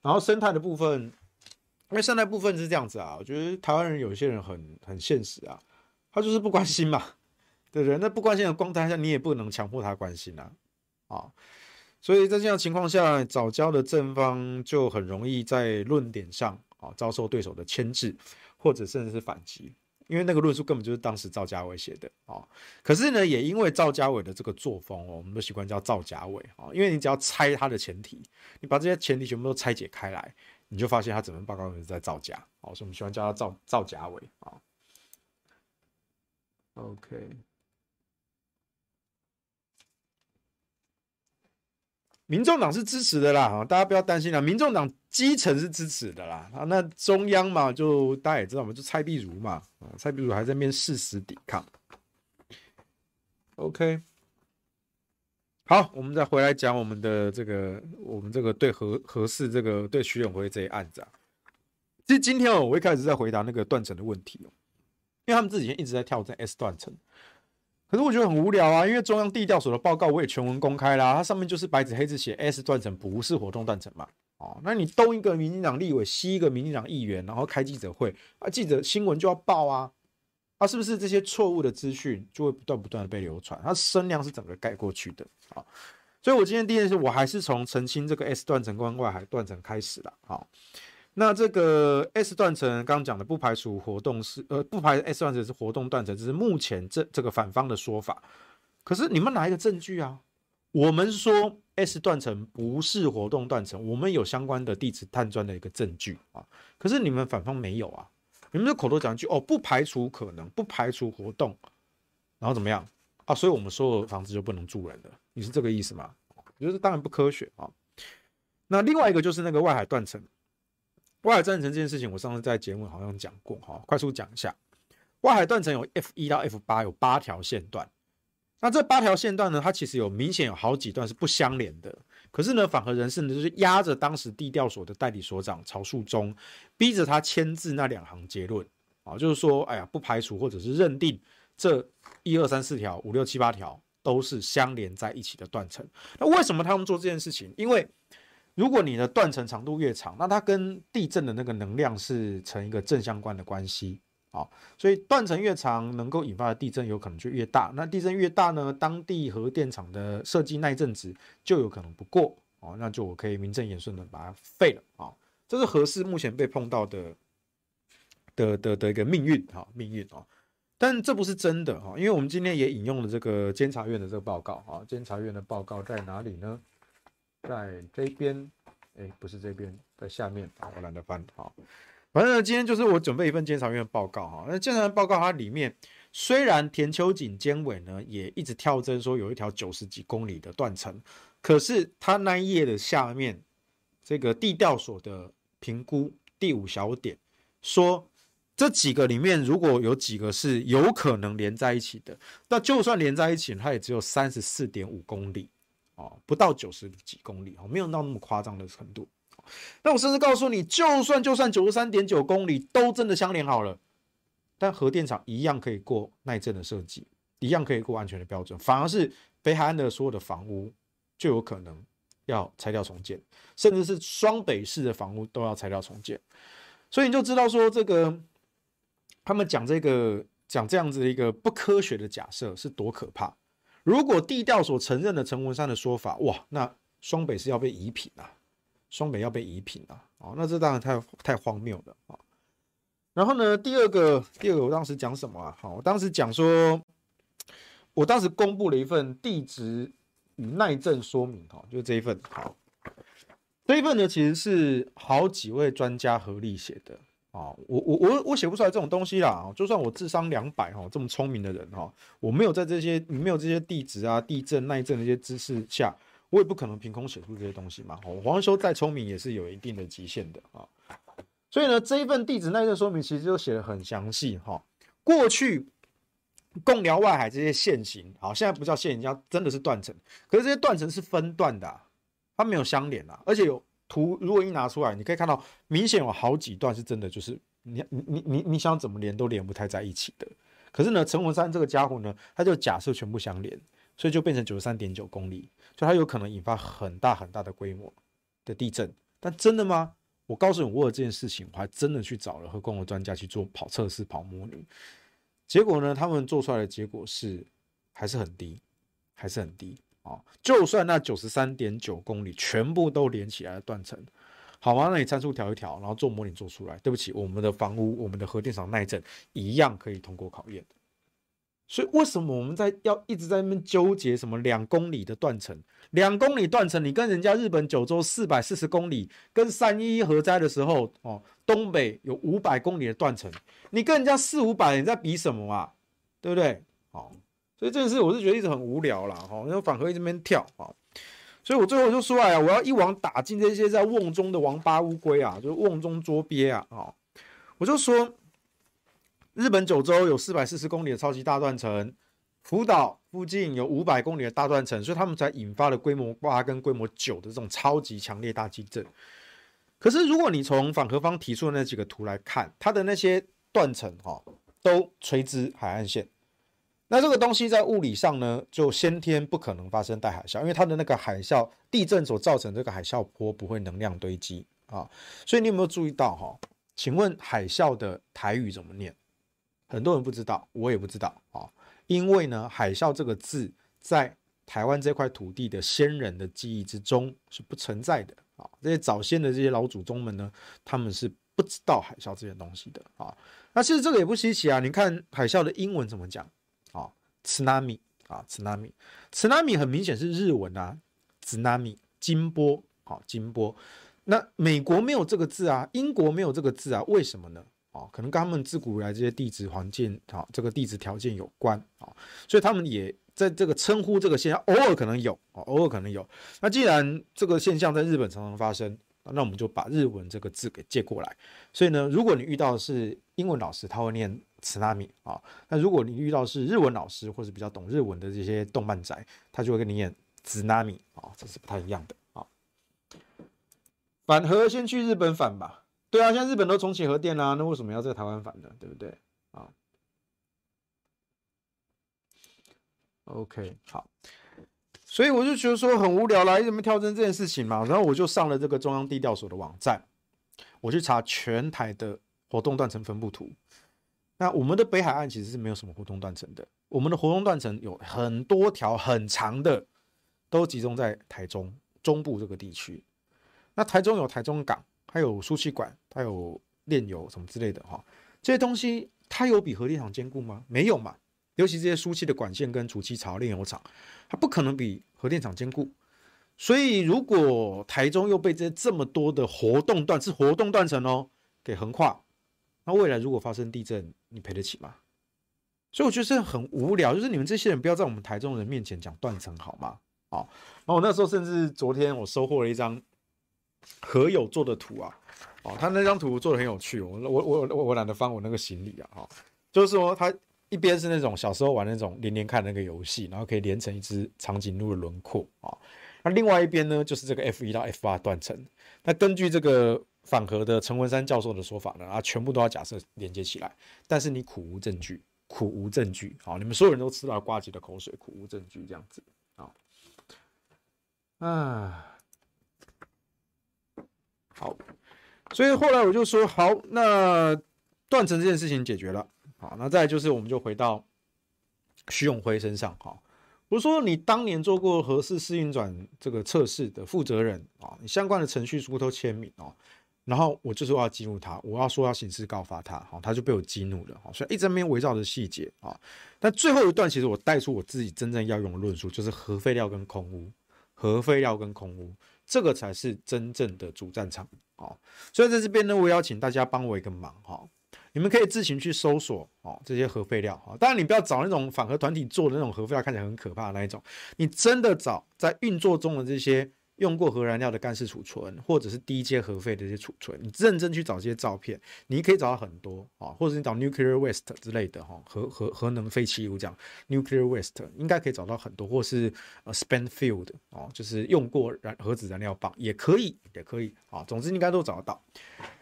然后生态的部分，因为生态部分是这样子啊，我觉得台湾人有一些人很很现实啊，他就是不关心嘛，对不对？那不关心的光台下，你也不能强迫他关心啊啊。所以在这样情况下，早教的正方就很容易在论点上啊遭受对手的牵制，或者甚至是反击，因为那个论述根本就是当时赵家伟写的啊。可是呢，也因为赵家伟的这个作风哦，我们都习惯叫赵家伟啊，因为你只要拆他的前提，你把这些前提全部都拆解开来，你就发现他整份报告是在造假哦，所以我们喜欢叫他赵赵家伟啊。OK。民众党是支持的啦，大家不要担心啦。民众党基层是支持的啦，啊，那中央嘛，就大家也知道嘛，就蔡壁如嘛，啊，蔡壁如还在那边誓死抵抗。OK，好，我们再回来讲我们的这个，我们这个对何何氏这个对徐永辉这一案子啊。其实今天哦，我一开始在回答那个断层的问题哦，因为他们这几天一直在跳在 S 断层。可是我觉得很无聊啊，因为中央地调所的报告我也全文公开啦，它上面就是白纸黑字写 S 断层不是活动断层嘛，哦，那你东一个民进党立委，西一个民进党议员，然后开记者会啊，记者新闻就要报啊，啊，是不是这些错误的资讯就会不断不断的被流传，它声量是整个盖过去的啊？所以我今天第一件事，我还是从澄清这个 S 断层跟外海断层开始了，好。那这个 S 断层刚刚讲的不排除活动是呃不排除 S 断层是活动断层，这是目前这这个反方的说法。可是你们哪一个证据啊？我们说 S 断层不是活动断层，我们有相关的地质探钻的一个证据啊。可是你们反方没有啊？你们就口头讲一句哦，不排除可能，不排除活动，然后怎么样啊？所以我们所有房子就不能住人了？你是这个意思吗？我觉得当然不科学啊。那另外一个就是那个外海断层。外海断层这件事情，我上次在节目好像讲过哈，快速讲一下。外海断层有 F 一到 F 八，有八条线段。那这八条线段呢，它其实有明显有好几段是不相连的。可是呢，反核人士呢就是压着当时地调所的代理所长曹树忠，逼着他签字那两行结论啊，就是说，哎呀，不排除或者是认定这一二三四条、五六七八条都是相连在一起的断层。那为什么他们做这件事情？因为如果你的断层长度越长，那它跟地震的那个能量是成一个正相关的关系啊，所以断层越长，能够引发的地震有可能就越大。那地震越大呢，当地核电厂的设计耐震值就有可能不过哦，那就我可以名正言顺的把它废了啊。这是核四目前被碰到的的的的一个命运哈，命运啊。但这不是真的哈，因为我们今天也引用了这个监察院的这个报告啊，监察院的报告在哪里呢？在这边，哎，不是这边，在下面，我懒得翻。好，反正呢，今天就是我准备一份监察院报告哈。那监察院报告它里面，虽然田秋瑾监委呢也一直跳针说有一条九十几公里的断层，可是它那一页的下面这个地调所的评估第五小点说，这几个里面如果有几个是有可能连在一起的，那就算连在一起，它也只有三十四点五公里。哦，不到九十几公里哦，没有到那么夸张的程度。那我甚至告诉你，就算就算九十三点九公里都真的相连好了，但核电厂一样可以过耐震的设计，一样可以过安全的标准。反而是北海岸的所有的房屋就有可能要拆掉重建，甚至是双北市的房屋都要拆掉重建。所以你就知道说，这个他们讲这个讲这样子的一个不科学的假设是多可怕。如果地调所承认了陈文山的说法，哇，那双北是要被夷平啊，双北要被夷平啊，哦，那这当然太太荒谬了啊。然后呢，第二个，第二个，我当时讲什么啊？好，我当时讲说，我当时公布了一份地质与耐震说明，哈，就这一份，好，这一份呢，其实是好几位专家合力写的。啊，我我我我写不出来这种东西啦！就算我智商两百哈，这么聪明的人哈，我没有在这些没有这些地质啊、地震、耐震的一些知识下，我也不可能凭空写出这些东西嘛。黄修再聪明也是有一定的极限的啊。所以呢，这一份地质耐震说明其实就写得很详细哈。过去贡寮外海这些线型，好，现在不叫线型，叫真的是断层。可是这些断层是分段的，它没有相连啊，而且有。图如果一拿出来，你可以看到明显有好几段是真的，就是你你你你想怎么连都连不太在一起的。可是呢，陈文山这个家伙呢，他就假设全部相连，所以就变成九十三点九公里，所以它有可能引发很大很大的规模的地震。但真的吗？我告诉你，我有这件事情，我还真的去找了和工的专家去做跑测试、跑模拟，结果呢，他们做出来的结果是还是很低，还是很低。啊，就算那九十三点九公里全部都连起来的断层，好吗？那你参数调一调，然后做模拟做出来，对不起，我们的房屋、我们的核电厂耐震一样可以通过考验。所以为什么我们在要一直在那边纠结什么两公里的断层？两公里断层，你跟人家日本九州四百四十公里，跟三一一核灾的时候哦，东北有五百公里的断层，你跟人家四五百，你在比什么啊？对不对？好。所以这件事我是觉得一直很无聊啦，哈，然后反核一直在那边跳啊，所以我最后就说，哎呀，我要一网打尽这些在瓮中的王八乌龟啊，就瓮中捉鳖啊，哈，我就说，日本九州有四百四十公里的超级大断层，福岛附近有五百公里的大断层，所以他们才引发了规模八跟规模九的这种超级强烈大地震。可是如果你从反核方提出的那几个图来看，它的那些断层哈，都垂直海岸线。那这个东西在物理上呢，就先天不可能发生带海啸，因为它的那个海啸地震所造成这个海啸波不会能量堆积啊。所以你有没有注意到哈？请问海啸的台语怎么念？很多人不知道，我也不知道啊。因为呢，海啸这个字在台湾这块土地的先人的记忆之中是不存在的啊。这些早先的这些老祖宗们呢，他们是不知道海啸这些东西的啊。那其实这个也不稀奇啊。你看海啸的英文怎么讲？，tsunami 啊 tsunami 很明显是日文啊，tsunami 金波，好，金波。那美国没有这个字啊，英国没有这个字啊，为什么呢？啊，可能跟他们自古以来这些地质环境啊，这个地质条件有关啊，所以他们也在这个称呼这个现象，偶尔可能有啊，偶尔可能有。那既然这个现象在日本常常发生，那我们就把日文这个字给借过来。所以呢，如果你遇到的是英文老师，他会念 tsunami 啊，那如果你遇到是日文老师或是比较懂日文的这些动漫宅，他就会跟你念 tsunami 啊，这是不太一样的啊。反核先去日本反吧，对啊，现在日本都重启核电啦，那为什么要在台湾反呢？对不对？啊，OK，好，所以我就觉得说很无聊啦，你怎么跳针这件事情嘛？然后我就上了这个中央地调所的网站，我去查全台的活动断层分布图。那我们的北海岸其实是没有什么活动断层的，我们的活动断层有很多条很长的，都集中在台中中部这个地区。那台中有台中港，还有输气管，它有炼油什么之类的哈，这些东西它有比核电厂坚固吗？没有嘛。尤其这些输气的管线跟储气槽、炼油厂，它不可能比核电厂坚固。所以如果台中又被这这么多的活动断是活动断层哦给横跨，那未来如果发生地震，你赔得起吗？所以我觉得这很无聊，就是你们这些人不要在我们台中人面前讲断层好吗？啊，然后我那时候甚至昨天我收获了一张。何友做的图啊，哦，他那张图做的很有趣，我我我我我懒得翻我那个行李啊，哈，就是说他一边是那种小时候玩那种连连看那个游戏，然后可以连成一只长颈鹿的轮廓啊，那另外一边呢就是这个 F 一到 F 八断层，那根据这个反核的陈文山教授的说法呢，啊，全部都要假设连接起来，但是你苦无证据，苦无证据，啊，你们所有人都吃到瓜子的口水，苦无证据这样子啊，啊。好，所以后来我就说好，那断层这件事情解决了。好，那再就是我们就回到徐永辉身上。哈，我说你当年做过核四试运转这个测试的负责人啊，你相关的程序书都签名哦。然后我就说要激怒他，我要说要刑事告发他。好，他就被我激怒了。所以一直没有围绕着细节啊。但最后一段其实我带出我自己真正要用的论述，就是核废料跟空污，核废料跟空污。这个才是真正的主战场哦，所以在这边呢，我邀请大家帮我一个忙哈，你们可以自行去搜索哦这些核废料哈，当然你不要找那种反核团体做的那种核废料，看起来很可怕的那一种，你真的找在运作中的这些。用过核燃料的干式储存，或者是低阶核废的这些储存，你认真去找这些照片，你可以找到很多啊，或者你找 nuclear waste 之类的哈，核核核能废弃物这样，nuclear waste 应该可以找到很多，或是呃 spent fuel 哦，就是用过燃核子燃料棒也可以，也可以啊，总之应该都找得到。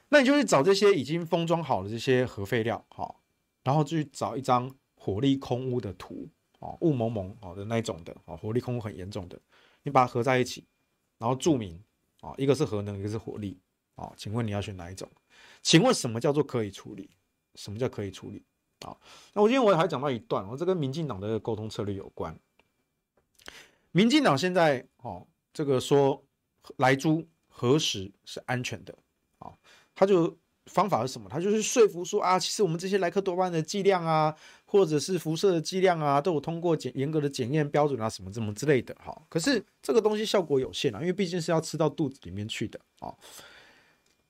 那你就去找这些已经封装好的这些核废料哈，然后去找一张火力空污的图哦，雾蒙蒙哦的那一种的哦，火力空污很严重的，你把它合在一起。然后注明啊，一个是核能，一个是火力啊，请问你要选哪一种？请问什么叫做可以处理？什么叫可以处理啊？那我今天我还讲到一段，我这跟民进党的沟通策略有关。民进党现在哦，这个说莱猪何时是安全的？他就。方法是什么？他就是说服说啊，其实我们这些莱克多巴胺的剂量啊，或者是辐射的剂量啊，都有通过检严格的检验标准啊，什么什么之类的。哈，可是这个东西效果有限啊，因为毕竟是要吃到肚子里面去的啊。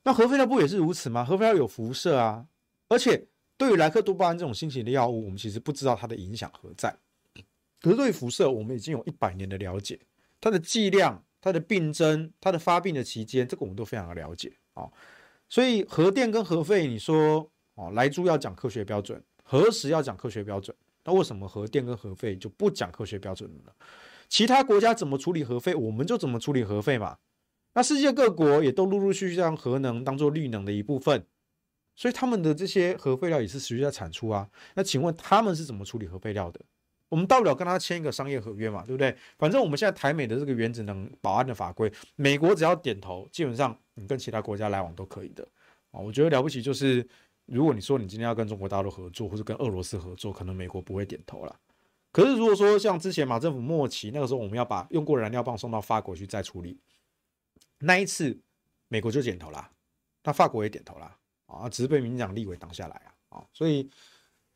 那核废料不也是如此吗？核废料有辐射啊，而且对于莱克多巴胺这种新型的药物，我们其实不知道它的影响何在。可是对辐射，我们已经有一百年的了解，它的剂量、它的病征、它的发病的期间，这个我们都非常的了解啊。所以核电跟核废，你说哦，莱猪要讲科学标准，何时要讲科学标准？那为什么核电跟核废就不讲科学标准了呢？其他国家怎么处理核废，我们就怎么处理核废嘛。那世界各国也都陆陆续续将核能当做绿能的一部分，所以他们的这些核废料也是持续在产出啊。那请问他们是怎么处理核废料的？我们大不了跟他签一个商业合约嘛，对不对？反正我们现在台美的这个原子能保安的法规，美国只要点头，基本上你跟其他国家来往都可以的啊。我觉得了不起就是，如果你说你今天要跟中国大陆合作，或者跟俄罗斯合作，可能美国不会点头了。可是如果说像之前马政府末期那个时候，我们要把用过的燃料棒送到法国去再处理，那一次美国就点头啦，那法国也点头啦，啊，只是被民进党立委挡下来啊，啊，所以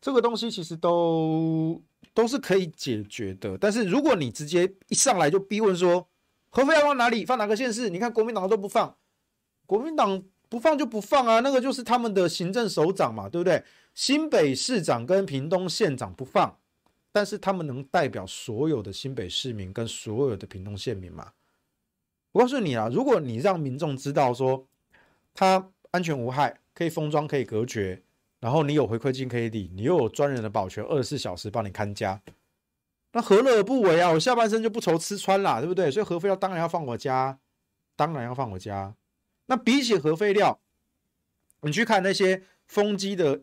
这个东西其实都。都是可以解决的，但是如果你直接一上来就逼问说，核废要放哪里，放哪个县市？你看国民党都不放，国民党不放就不放啊，那个就是他们的行政首长嘛，对不对？新北市长跟屏东县长不放，但是他们能代表所有的新北市民跟所有的屏东县民吗？我告诉你啊，如果你让民众知道说，它安全无害，可以封装，可以隔绝。然后你有回馈金可以领，你又有专人的保全，二十四小时帮你看家，那何乐而不为啊？我下半生就不愁吃穿啦，对不对？所以核废料当然要放我家，当然要放我家。那比起核废料，你去看那些风机的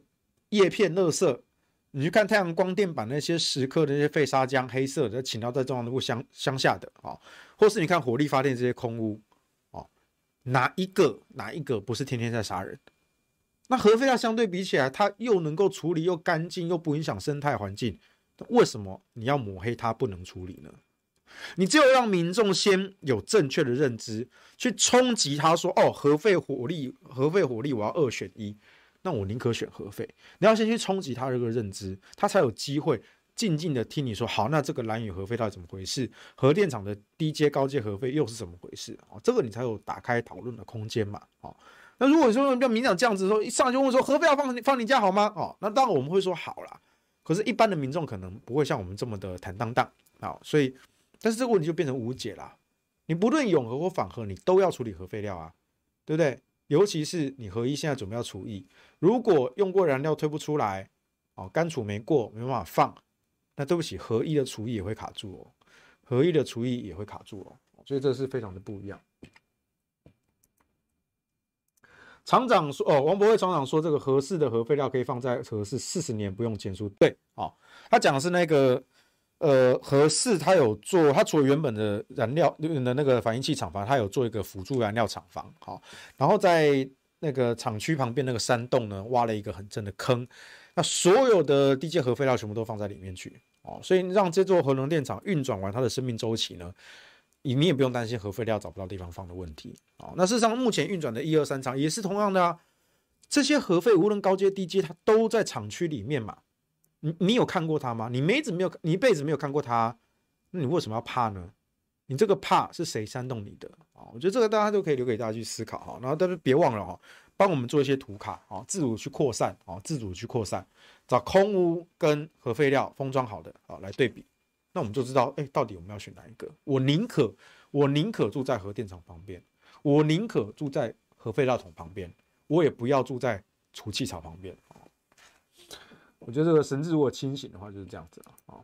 叶片、垃圾，你去看太阳光电板那些石刻的那些废砂浆，黑色的，请到在中央部乡乡下的啊，或是你看火力发电这些空污，哦，哪一个哪一个不是天天在杀人？那核废料相对比起来，它又能够处理，又干净，又不影响生态环境。为什么你要抹黑它不能处理呢？你只有让民众先有正确的认知，去冲击他说：“哦，核废火力，核废火力，我要二选一。”那我宁可选核废。你要先去冲击他这个认知，他才有机会静静的听你说：“好，那这个兰屿核废到底怎么回事？核电厂的低阶、高阶核废又是怎么回事？”哦，这个你才有打开讨论的空间嘛。哦。那如果说要民众这样子说，一上来就问说核废料放放你家好吗？哦，那当然我们会说好啦。可是，一般的民众可能不会像我们这么的坦荡荡好。所以，但是这个问题就变成无解啦。你不论永和或反核，你都要处理核废料啊，对不对？尤其是你核一现在准备要除役，如果用过燃料推不出来，哦，干储没过，没办法放，那对不起，核一的除役也会卡住哦，核一的除役也会卡住哦。所以这是非常的不一样。厂长说：“哦，王柏惠厂长说，这个合适的核废料可以放在合适四十年不用减速。对，哦，他讲的是那个，呃，核四他有做，他除了原本的燃料的那个反应器厂房，他有做一个辅助燃料厂房，好，然后在那个厂区旁边那个山洞呢，挖了一个很深的坑，那所有的低阶核废料全部都放在里面去，哦，所以让这座核能电厂运转完它的生命周期呢。”你你也不用担心核废料找不到地方放的问题啊。那事实上，目前运转的一二三厂也是同样的啊。这些核废无论高阶低阶，它都在厂区里面嘛。你你有看过它吗？你没子没有，你一辈子没有看过它，那你为什么要怕呢？你这个怕是谁煽动你的啊？我觉得这个大家都可以留给大家去思考哈。然后但是别忘了哈，帮我们做一些图卡啊，自主去扩散啊，自主去扩散，找空屋跟核废料封装好的啊来对比。那我们就知道，哎，到底我们要选哪一个？我宁可，我宁可住在核电厂旁边，我宁可住在核废料桶旁边，我也不要住在储气槽旁边。我觉得这个神智如果清醒的话，就是这样子啊。啊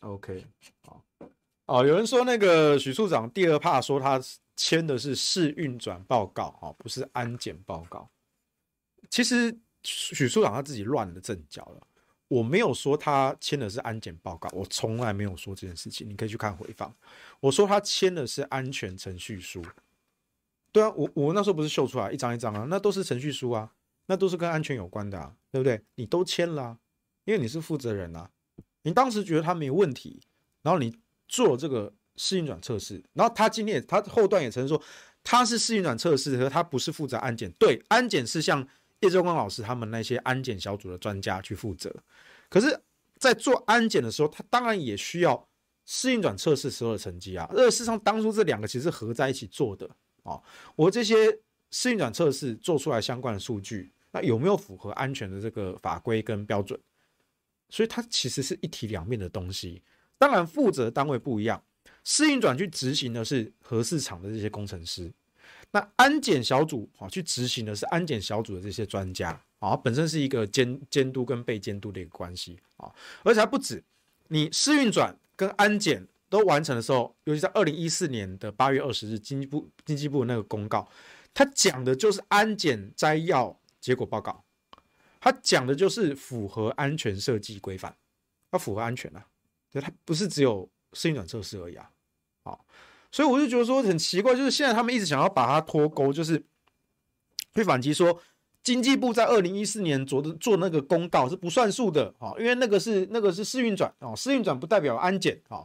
，OK，好，哦，有人说那个许处长第二怕说他签的是试运转报告啊，不是安检报告。其实。许处长他自己乱了阵脚了，我没有说他签的是安检报告，我从来没有说这件事情，你可以去看回放。我说他签的是安全程序书，对啊，我我那时候不是秀出来一张一张啊，那都是程序书啊，那都是跟安全有关的啊，对不对？你都签了，因为你是负责人啊，你当时觉得他没有问题，然后你做这个试运转测试，然后他今天也他后段也承认说他是试运转测试，和他不是负责安检，对，安检是像。叶正光老师他们那些安检小组的专家去负责，可是，在做安检的时候，他当然也需要试运转测试时候的成绩啊。而事实上，当初这两个其实合在一起做的啊。我这些试运转测试做出来相关的数据，那有没有符合安全的这个法规跟标准？所以它其实是一体两面的东西。当然，负责单位不一样，试运转去执行的是核四厂的这些工程师。那安检小组啊，去执行的是安检小组的这些专家啊，本身是一个监监督跟被监督的一个关系啊，而且还不止，你试运转跟安检都完成的时候，尤其在二零一四年的八月二十日，经济部经济部那个公告，它讲的就是安检摘要结果报告，它讲的就是符合安全设计规范，它符合安全啊，对，它不是只有试运转测试而已啊，好，所以我就觉得说很奇怪，就是现在他们一直想要把它脱钩，就是去反击说。经济部在二零一四年做的做那个公告是不算数的啊，因为那个是那个是试运转啊，试运转不代表安检啊。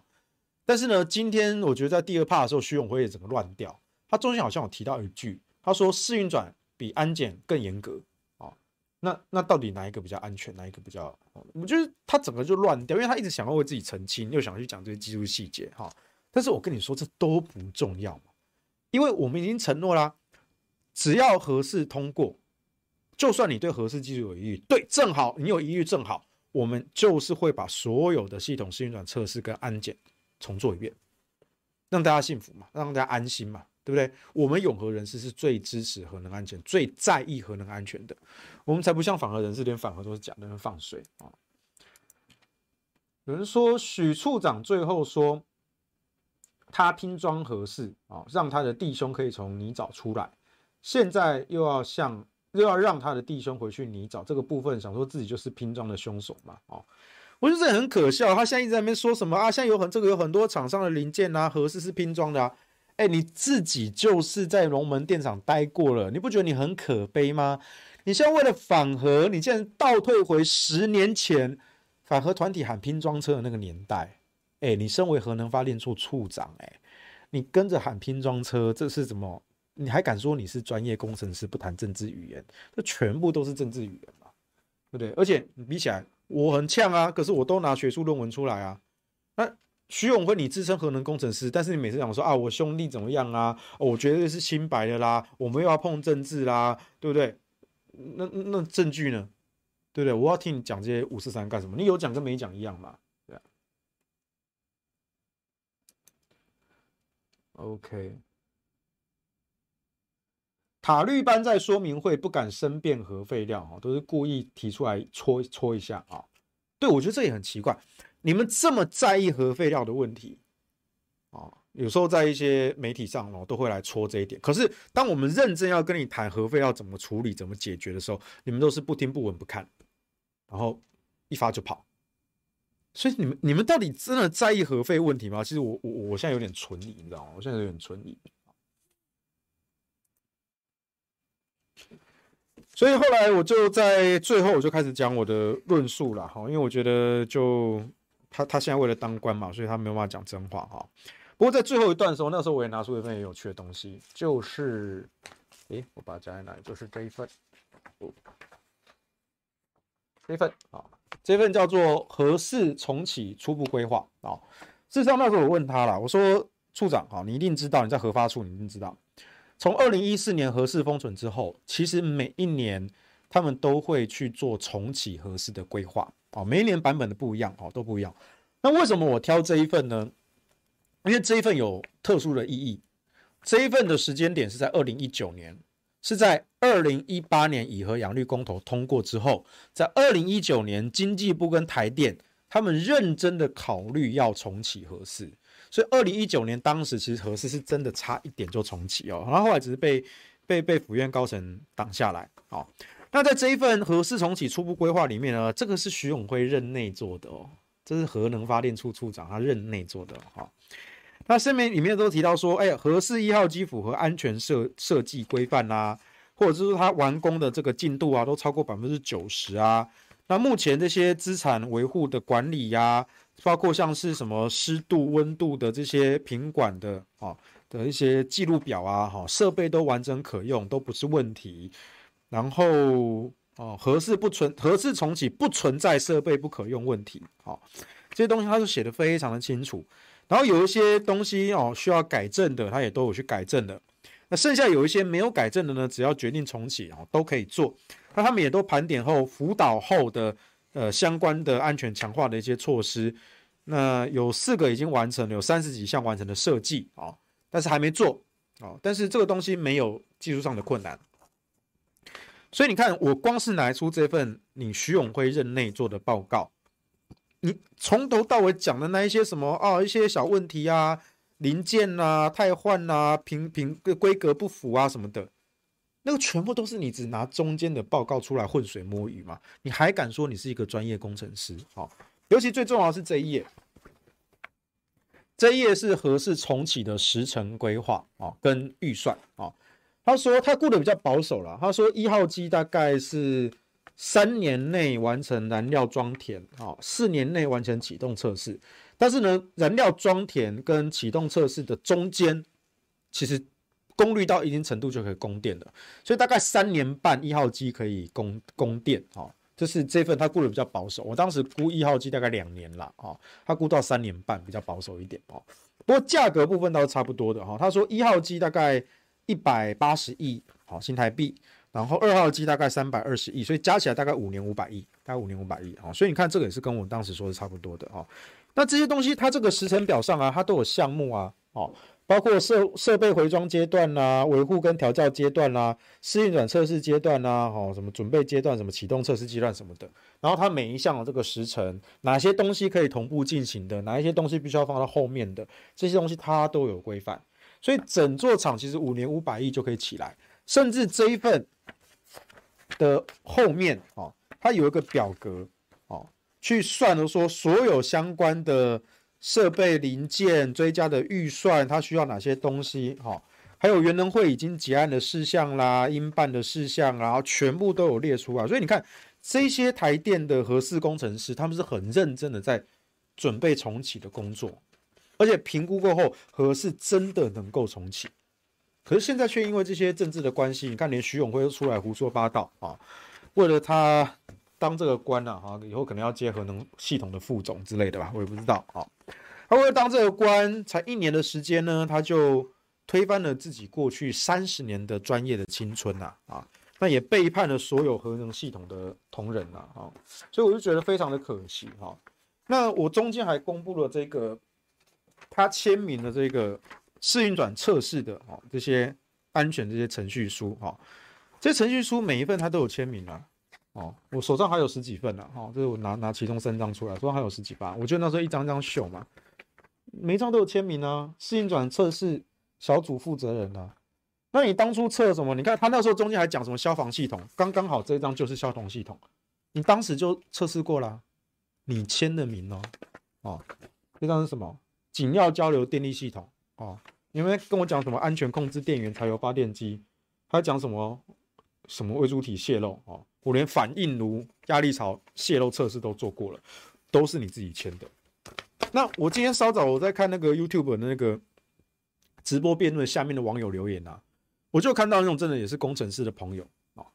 但是呢，今天我觉得在第二趴的时候，徐永辉也整个乱掉。他中间好像有提到一句，他说试运转比安检更严格啊。那那到底哪一个比较安全，哪一个比较？我觉得他整个就乱掉，因为他一直想要为自己澄清，又想去讲这些技术细节哈。但是我跟你说，这都不重要嘛，因为我们已经承诺啦，只要核试通过。就算你对核试技术有疑虑，对，正好你有疑虑，正好我们就是会把所有的系统试运转测试跟安检重做一遍，让大家幸福嘛，让大家安心嘛，对不对？我们永和人士是最支持核能安全、最在意核能安全的，我们才不像反核人士，连反核都是假的，放水啊！有人说许处长最后说他拼装合适啊，让他的弟兄可以从泥沼出来，现在又要向。又要让他的弟兄回去泥沼这个部分，想说自己就是拼装的凶手嘛？哦，我觉得这很可笑。他现在一直在那边说什么啊？现在有很这个有很多厂商的零件啊，合适是拼装的啊。哎，你自己就是在龙门电厂待过了，你不觉得你很可悲吗？你现在为了反核，你竟然倒退回十年前反核团体喊拼装车的那个年代。哎，你身为核能发电处处长，哎，你跟着喊拼装车，这是怎么？你还敢说你是专业工程师不谈政治语言？这全部都是政治语言嘛，对不对？而且你比起来，我很呛啊，可是我都拿学术论文出来啊。那徐永辉，你自称核能工程师，但是你每次讲说啊，我兄弟怎么样啊？我绝对是清白的啦，我们又要碰政治啦，对不对？那那证据呢？对不对？我要听你讲这些五四三干什么？你有讲跟没讲一样嘛？对啊。OK。塔绿班在说明会不敢申辩核废料啊，都是故意提出来戳戳一下啊。对，我觉得这也很奇怪，你们这么在意核废料的问题啊，有时候在一些媒体上哦都会来戳这一点。可是当我们认真要跟你谈核废料怎么处理、怎么解决的时候，你们都是不听不闻不看，然后一发就跑。所以你们你们到底真的在意核废问题吗？其实我我我现在有点存疑，你知道吗？我现在有点存疑。所以后来我就在最后我就开始讲我的论述了哈，因为我觉得就他他现在为了当官嘛，所以他没有办法讲真话哈。不过在最后一段的时候，那时候我也拿出一份很有趣的东西，就是，诶，我把它夹在哪里？就是这一份，这一份啊，这份叫做核四重启初步规划啊。事实上那时候我问他了，我说处长啊，你一定知道你在核发处，你一定知道。从二零一四年核四封存之后，其实每一年他们都会去做重启核四的规划哦，每一年版本的不一样哦，都不一样。那为什么我挑这一份呢？因为这一份有特殊的意义。这一份的时间点是在二零一九年，是在二零一八年以和养绿公投通过之后，在二零一九年经济部跟台电他们认真的考虑要重启核四。所以，二零一九年当时其实核四是真的差一点就重启哦，然后后来只是被被被府院高层挡下来。哦，那在这一份核四重启初步规划里面呢，这个是徐永辉任内做的哦，这是核能发电处处长他任内做的哈。那声明里面都提到说，哎呀，核四一号机符合安全设设计规范啦，或者是说它完工的这个进度啊，都超过百分之九十啊。那目前这些资产维护的管理呀、包括像是什么湿度、温度的这些品管的啊的一些记录表啊，哈，设备都完整可用，都不是问题。然后哦，合适不存合适重启不存在设备不可用问题，好，这些东西它都写得非常的清楚。然后有一些东西哦需要改正的，它也都有去改正的。那剩下有一些没有改正的呢，只要决定重启哦，都可以做。那他们也都盘点后辅导后的呃相关的安全强化的一些措施。那有四个已经完成了，有三十几项完成的设计啊，但是还没做啊。但是这个东西没有技术上的困难，所以你看，我光是拿出这份你徐永辉任内做的报告，你从头到尾讲的那一些什么啊，一些小问题啊。零件呐、啊、汰换呐、啊、品品规格不符啊什么的，那个全部都是你只拿中间的报告出来浑水摸鱼嘛？你还敢说你是一个专业工程师？好，尤其最重要的是这一页，这一页是合适重启的时程规划啊，跟预算啊。他说他估的比较保守了，他说一号机大概是三年内完成燃料装填啊，四年内完成启动测试。但是呢，燃料装填跟启动测试的中间，其实功率到一定程度就可以供电了，所以大概三年半一号机可以供供电啊，这是这份他估的比较保守。我当时估一号机大概两年了啊，他估到三年半比较保守一点哦。不过价格部分倒是差不多的哈，他说一号机大概一百八十亿好新台币，然后二号机大概三百二十亿，所以加起来大概五年五百亿，大概五年五百亿啊。所以你看这个也是跟我当时说的差不多的啊。那这些东西，它这个时程表上啊，它都有项目啊，哦，包括设设备回装阶段啦、维护跟调教阶段啦、试运转测试阶段啦，哦，什么准备阶段、什么启动测试阶段什么的。然后它每一项的这个时程，哪些东西可以同步进行的，哪一些东西必须要放到后面的，这些东西它都有规范。所以整座厂其实五年五百亿就可以起来，甚至这一份的后面哦，它有一个表格。去算的说，所有相关的设备零件追加的预算，它需要哪些东西？哈，还有原能会已经结案的事项啦，应办的事项，然后全部都有列出来。所以你看，这些台电的核四工程师，他们是很认真的在准备重启的工作，而且评估过后，核四真的能够重启。可是现在却因为这些政治的关系，你看连徐永辉都出来胡说八道啊，为了他。当这个官了哈，以后可能要接核能系统的副总之类的吧，我也不知道啊。他为了当这个官，才一年的时间呢，他就推翻了自己过去三十年的专业的青春呐啊，那也背叛了所有核能系统的同仁呐啊，所以我就觉得非常的可惜哈。那我中间还公布了这个他签名的这个试运转测试的哈这些安全这些程序书哈，这程序书每一份他都有签名啊。哦，我手上还有十几份呢，哈，这是我拿拿其中三张出来，手上还有十几把。我觉得那时候一张一张秀嘛，每一张都有签名啊，适应转测试小组负责人啊。那你当初测什么？你看他那时候中间还讲什么消防系统，刚刚好这一张就是消防系统，你当时就测试过了，你签的名哦，哦，这张是什么？紧要交流电力系统哦，你们跟我讲什么安全控制电源柴油发电机？还讲什么什么微主体泄漏哦？我连反应炉压力槽泄漏测试都做过了，都是你自己签的。那我今天稍早我在看那个 YouTube 的那个直播辩论下面的网友留言啊，我就看到那种真的也是工程师的朋友啊，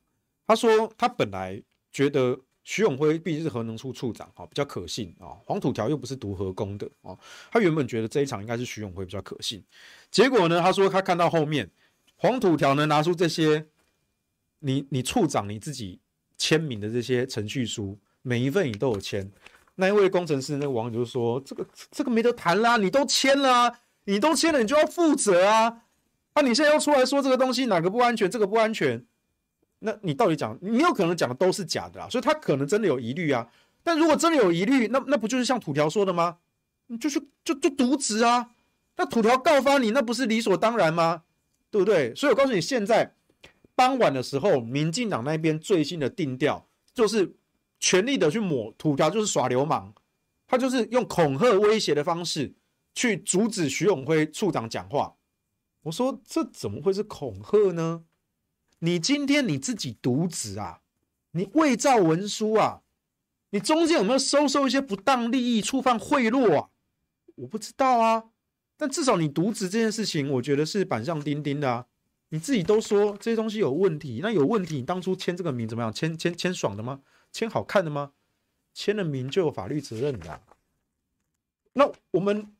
他说他本来觉得徐永辉毕竟是核能处处长啊，比较可信啊，黄土条又不是读核工的啊，他原本觉得这一场应该是徐永辉比较可信，结果呢，他说他看到后面黄土条呢拿出这些，你你处长你自己。签名的这些程序书，每一份你都有签。那一位工程师，那个网友就说：“这个这个没得谈啦，你都签了，你都签了，你就要负责啊！啊，你现在要出来说这个东西哪个不安全，这个不安全，那你到底讲，你有可能讲的都是假的啊，所以他可能真的有疑虑啊。但如果真的有疑虑，那那不就是像土条说的吗？你就是就就渎职啊！那土条告发你，那不是理所当然吗？对不对？所以我告诉你，现在。”傍晚的时候，民进党那边最新的定调就是全力的去抹土条，就是耍流氓，他就是用恐吓威胁的方式去阻止徐永辉处长讲话。我说这怎么会是恐吓呢？你今天你自己渎职啊，你伪造文书啊，你中间有没有收受一些不当利益、触犯贿赂啊？我不知道啊，但至少你渎职这件事情，我觉得是板上钉钉的啊。你自己都说这些东西有问题，那有问题，你当初签这个名怎么样？签签签爽的吗？签好看的吗？签了名就有法律责任的。那我们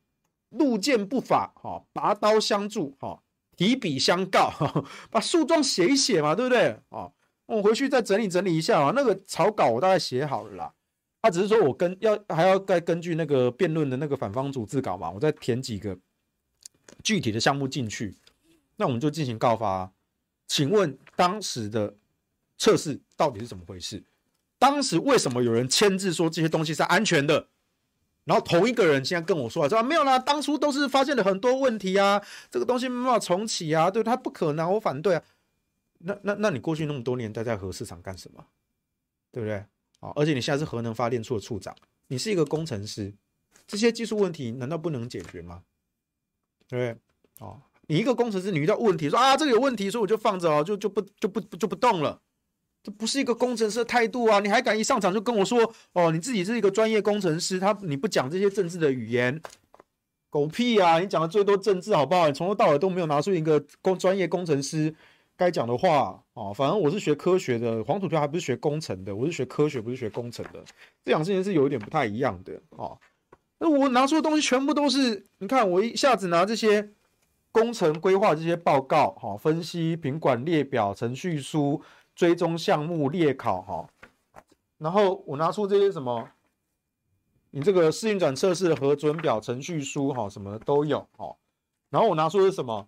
路见不法，哈，拔刀相助，哈，提笔相告，把诉状写一写嘛，对不对？啊，我回去再整理整理一下啊。那个草稿我大概写好了啦，他只是说我跟要还要再根据那个辩论的那个反方组字稿嘛，我再填几个具体的项目进去。那我们就进行告发，请问当时的测试到底是怎么回事？当时为什么有人签字说这些东西是安全的？然后同一个人现在跟我说说没有啦，当初都是发现了很多问题啊，这个东西没办法重启啊，对，他不可能，我反对啊。那那那你过去那么多年待在核市场干什么？对不对？啊，而且你现在是核能发电处的处长，你是一个工程师，这些技术问题难道不能解决吗？对不对？哦，你一个工程师，你遇到问题说啊，这个有问题，所以我就放着哦，就就不就不就不动了。这不是一个工程师的态度啊！你还敢一上场就跟我说哦，你自己是一个专业工程师，他你不讲这些政治的语言，狗屁啊！你讲的最多政治好不好？你从头到尾都没有拿出一个工专业工程师该讲的话哦。反正我是学科学的，黄土条还不是学工程的，我是学科学，不是学工程的，这两件事情是有一点不太一样的哦。那我拿出的东西全部都是，你看我一下子拿这些工程规划这些报告，哈，分析品管列表程序书。追踪项目列考哈，然后我拿出这些什么，你这个试运转测试的核准表程序书哈，什么都有哦。然后我拿出的是什么？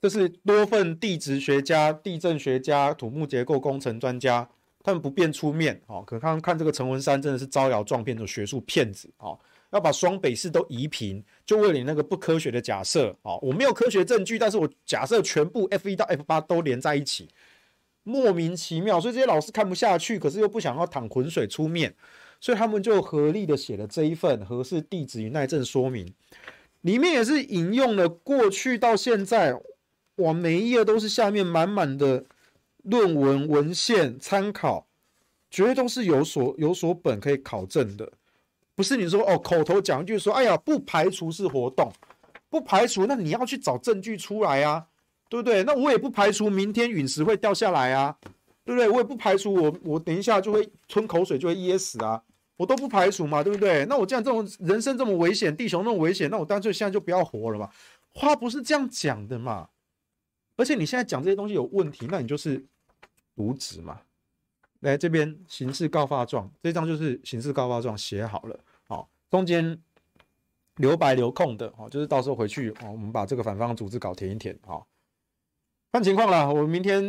这是多份地质学家、地震学家、土木结构工程专家，他们不便出面哦。可看看这个陈文山真的是招摇撞骗的学术骗子哦，要把双北市都移平，就为了你那个不科学的假设哦。我没有科学证据，但是我假设全部 F 一到 F 八都连在一起。莫名其妙，所以这些老师看不下去，可是又不想要淌浑水出面，所以他们就合力的写了这一份合适地址与耐震说明，里面也是引用了过去到现在，哇，每一页都是下面满满的论文文献参考，绝对都是有所有所本可以考证的，不是你说哦口头讲一句说，哎呀，不排除是活动，不排除，那你要去找证据出来啊。对不对？那我也不排除明天陨石会掉下来啊，对不对？我也不排除我我等一下就会吞口水就会噎死啊，我都不排除嘛，对不对？那我既然这种人生这么危险，地球那么危险，那我干脆现在就不要活了嘛。话不是这样讲的嘛。而且你现在讲这些东西有问题，那你就是渎职嘛。来这边刑事告发状，这张就是刑事告发状写好了，好，中间留白留空的，哦，就是到时候回去哦，我们把这个反方组织稿填一填，好。看情况啦，我明天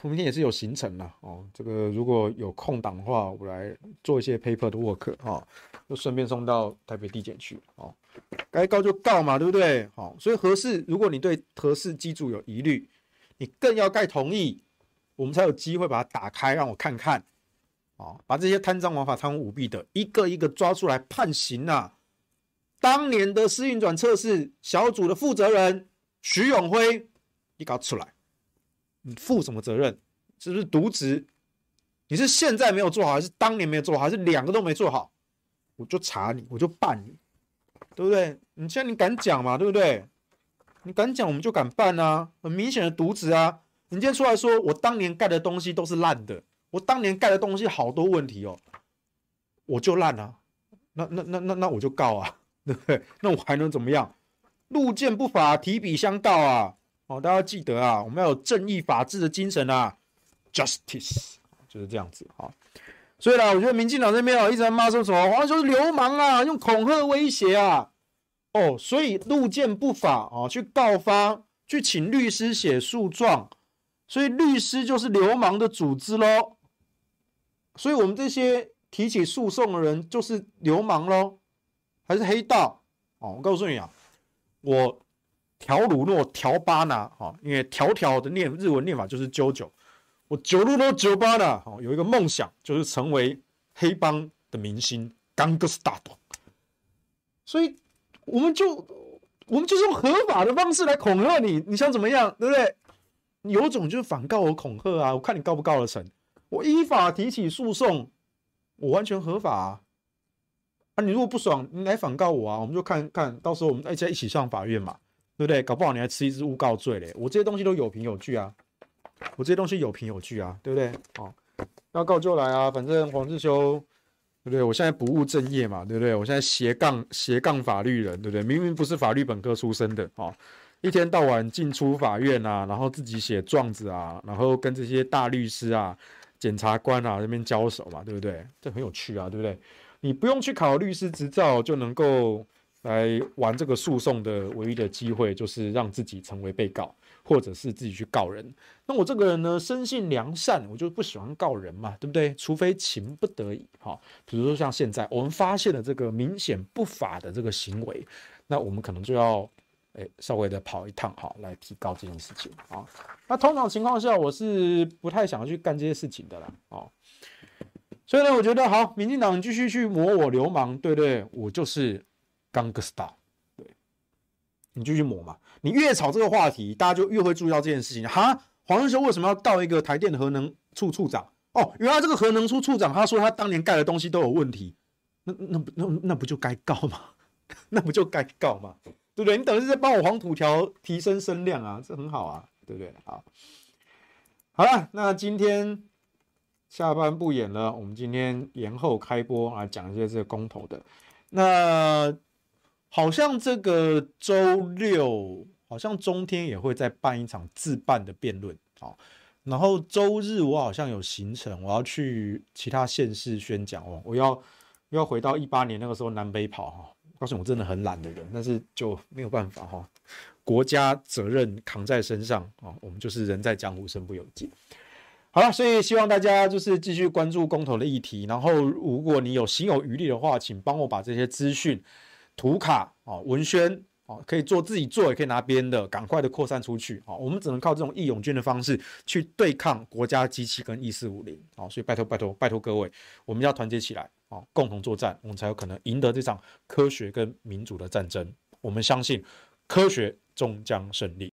我明天也是有行程啦。哦。这个如果有空档的话，我来做一些 paper 的 work 哈，就顺便送到台北地检去哦。该告就告嘛，对不对？好，所以核四，如果你对核四机组有疑虑，你更要盖同意，我们才有机会把它打开，让我看看啊，把这些贪赃枉法、贪污舞弊的一个一个抓出来判刑啊。当年的试运转测试小组的负责人徐永辉，你搞出来。你负什么责任？是不是渎职？你是现在没有做好，还是当年没有做好，还是两个都没做好？我就查你，我就办你，对不对？你现在你敢讲嘛？对不对？你敢讲，我们就敢办啊！很明显的渎职啊！你今天出来说我当年盖的东西都是烂的，我当年盖的东西好多问题哦，我就烂啊！那那那那那我就告啊，对 不对？那我还能怎么样？路见不法，提笔相告啊！哦，大家记得啊，我们要有正义法治的精神啊，justice 就是这样子啊。所以呢，我觉得民进党这边啊一直在骂说什么，好像说是流氓啊，用恐吓威胁啊。哦，所以路见不法啊，去告发，去请律师写诉状，所以律师就是流氓的组织喽。所以我们这些提起诉讼的人就是流氓喽，还是黑道？哦，我告诉你啊，我。条鲁诺条巴拿哈，因为条条的念日文念法就是九九。我九鲁诺九巴纳哈，有一个梦想就是成为黑帮的明星，Gangsta。所以我们就我们就是用合法的方式来恐吓你，你想怎么样，对不对？你有种就是反告我恐吓啊，我看你告不告得成。我依法提起诉讼，我完全合法啊。啊，你如果不爽，你来反告我啊，我们就看看到时候我们大家一起上法院嘛。对不对？搞不好你还吃一只诬告罪嘞！我这些东西都有凭有据啊，我这些东西有凭有据啊，对不对？哦，要告就来啊，反正黄志修，对不对？我现在不务正业嘛，对不对？我现在斜杠斜杠法律人，对不对？明明不是法律本科出身的，哦，一天到晚进出法院啊，然后自己写状子啊，然后跟这些大律师啊、检察官啊那边交手嘛，对不对？这很有趣啊，对不对？你不用去考律师执照就能够。来玩这个诉讼的唯一的机会，就是让自己成为被告，或者是自己去告人。那我这个人呢，生性良善，我就不喜欢告人嘛，对不对？除非情不得已，哈。比如说像现在，我们发现了这个明显不法的这个行为，那我们可能就要哎，稍微的跑一趟好，来提高这件事情啊。那通常情况下，我是不太想要去干这些事情的啦。哦，所以呢，我觉得好，民进党继续去抹我流氓，对不对？我就是刚个 star，对，你继续抹嘛。你越炒这个话题，大家就越会注意到这件事情。哈，黄仁修为什么要到一个台电核能处处长？哦，原来这个核能处处长他说他当年盖的东西都有问题，那那不那那不就该告吗？那不就该告吗？对不对？你等于是在帮我黄土条提升声量啊，这很好啊，对不对？好，好了，那今天下班不演了，我们今天延后开播啊，讲一些这个公投的。那好像这个周六，好像中天也会再办一场自办的辩论，好，然后周日我好像有行程，我要去其他县市宣讲哦，我要要回到一八年那个时候南北跑哈。告诉我真的很懒的人，但是就没有办法哈，国家责任扛在身上啊，我们就是人在江湖身不由己。好了，所以希望大家就是继续关注公投的议题，然后如果你有心有余力的话，请帮我把这些资讯、图卡啊、文宣啊，可以做自己做，也可以拿别人的，赶快的扩散出去啊。我们只能靠这种义勇军的方式去对抗国家机器跟一四五零啊，所以拜托拜托拜托各位，我们要团结起来。共同作战，我们才有可能赢得这场科学跟民主的战争。我们相信科学终将胜利。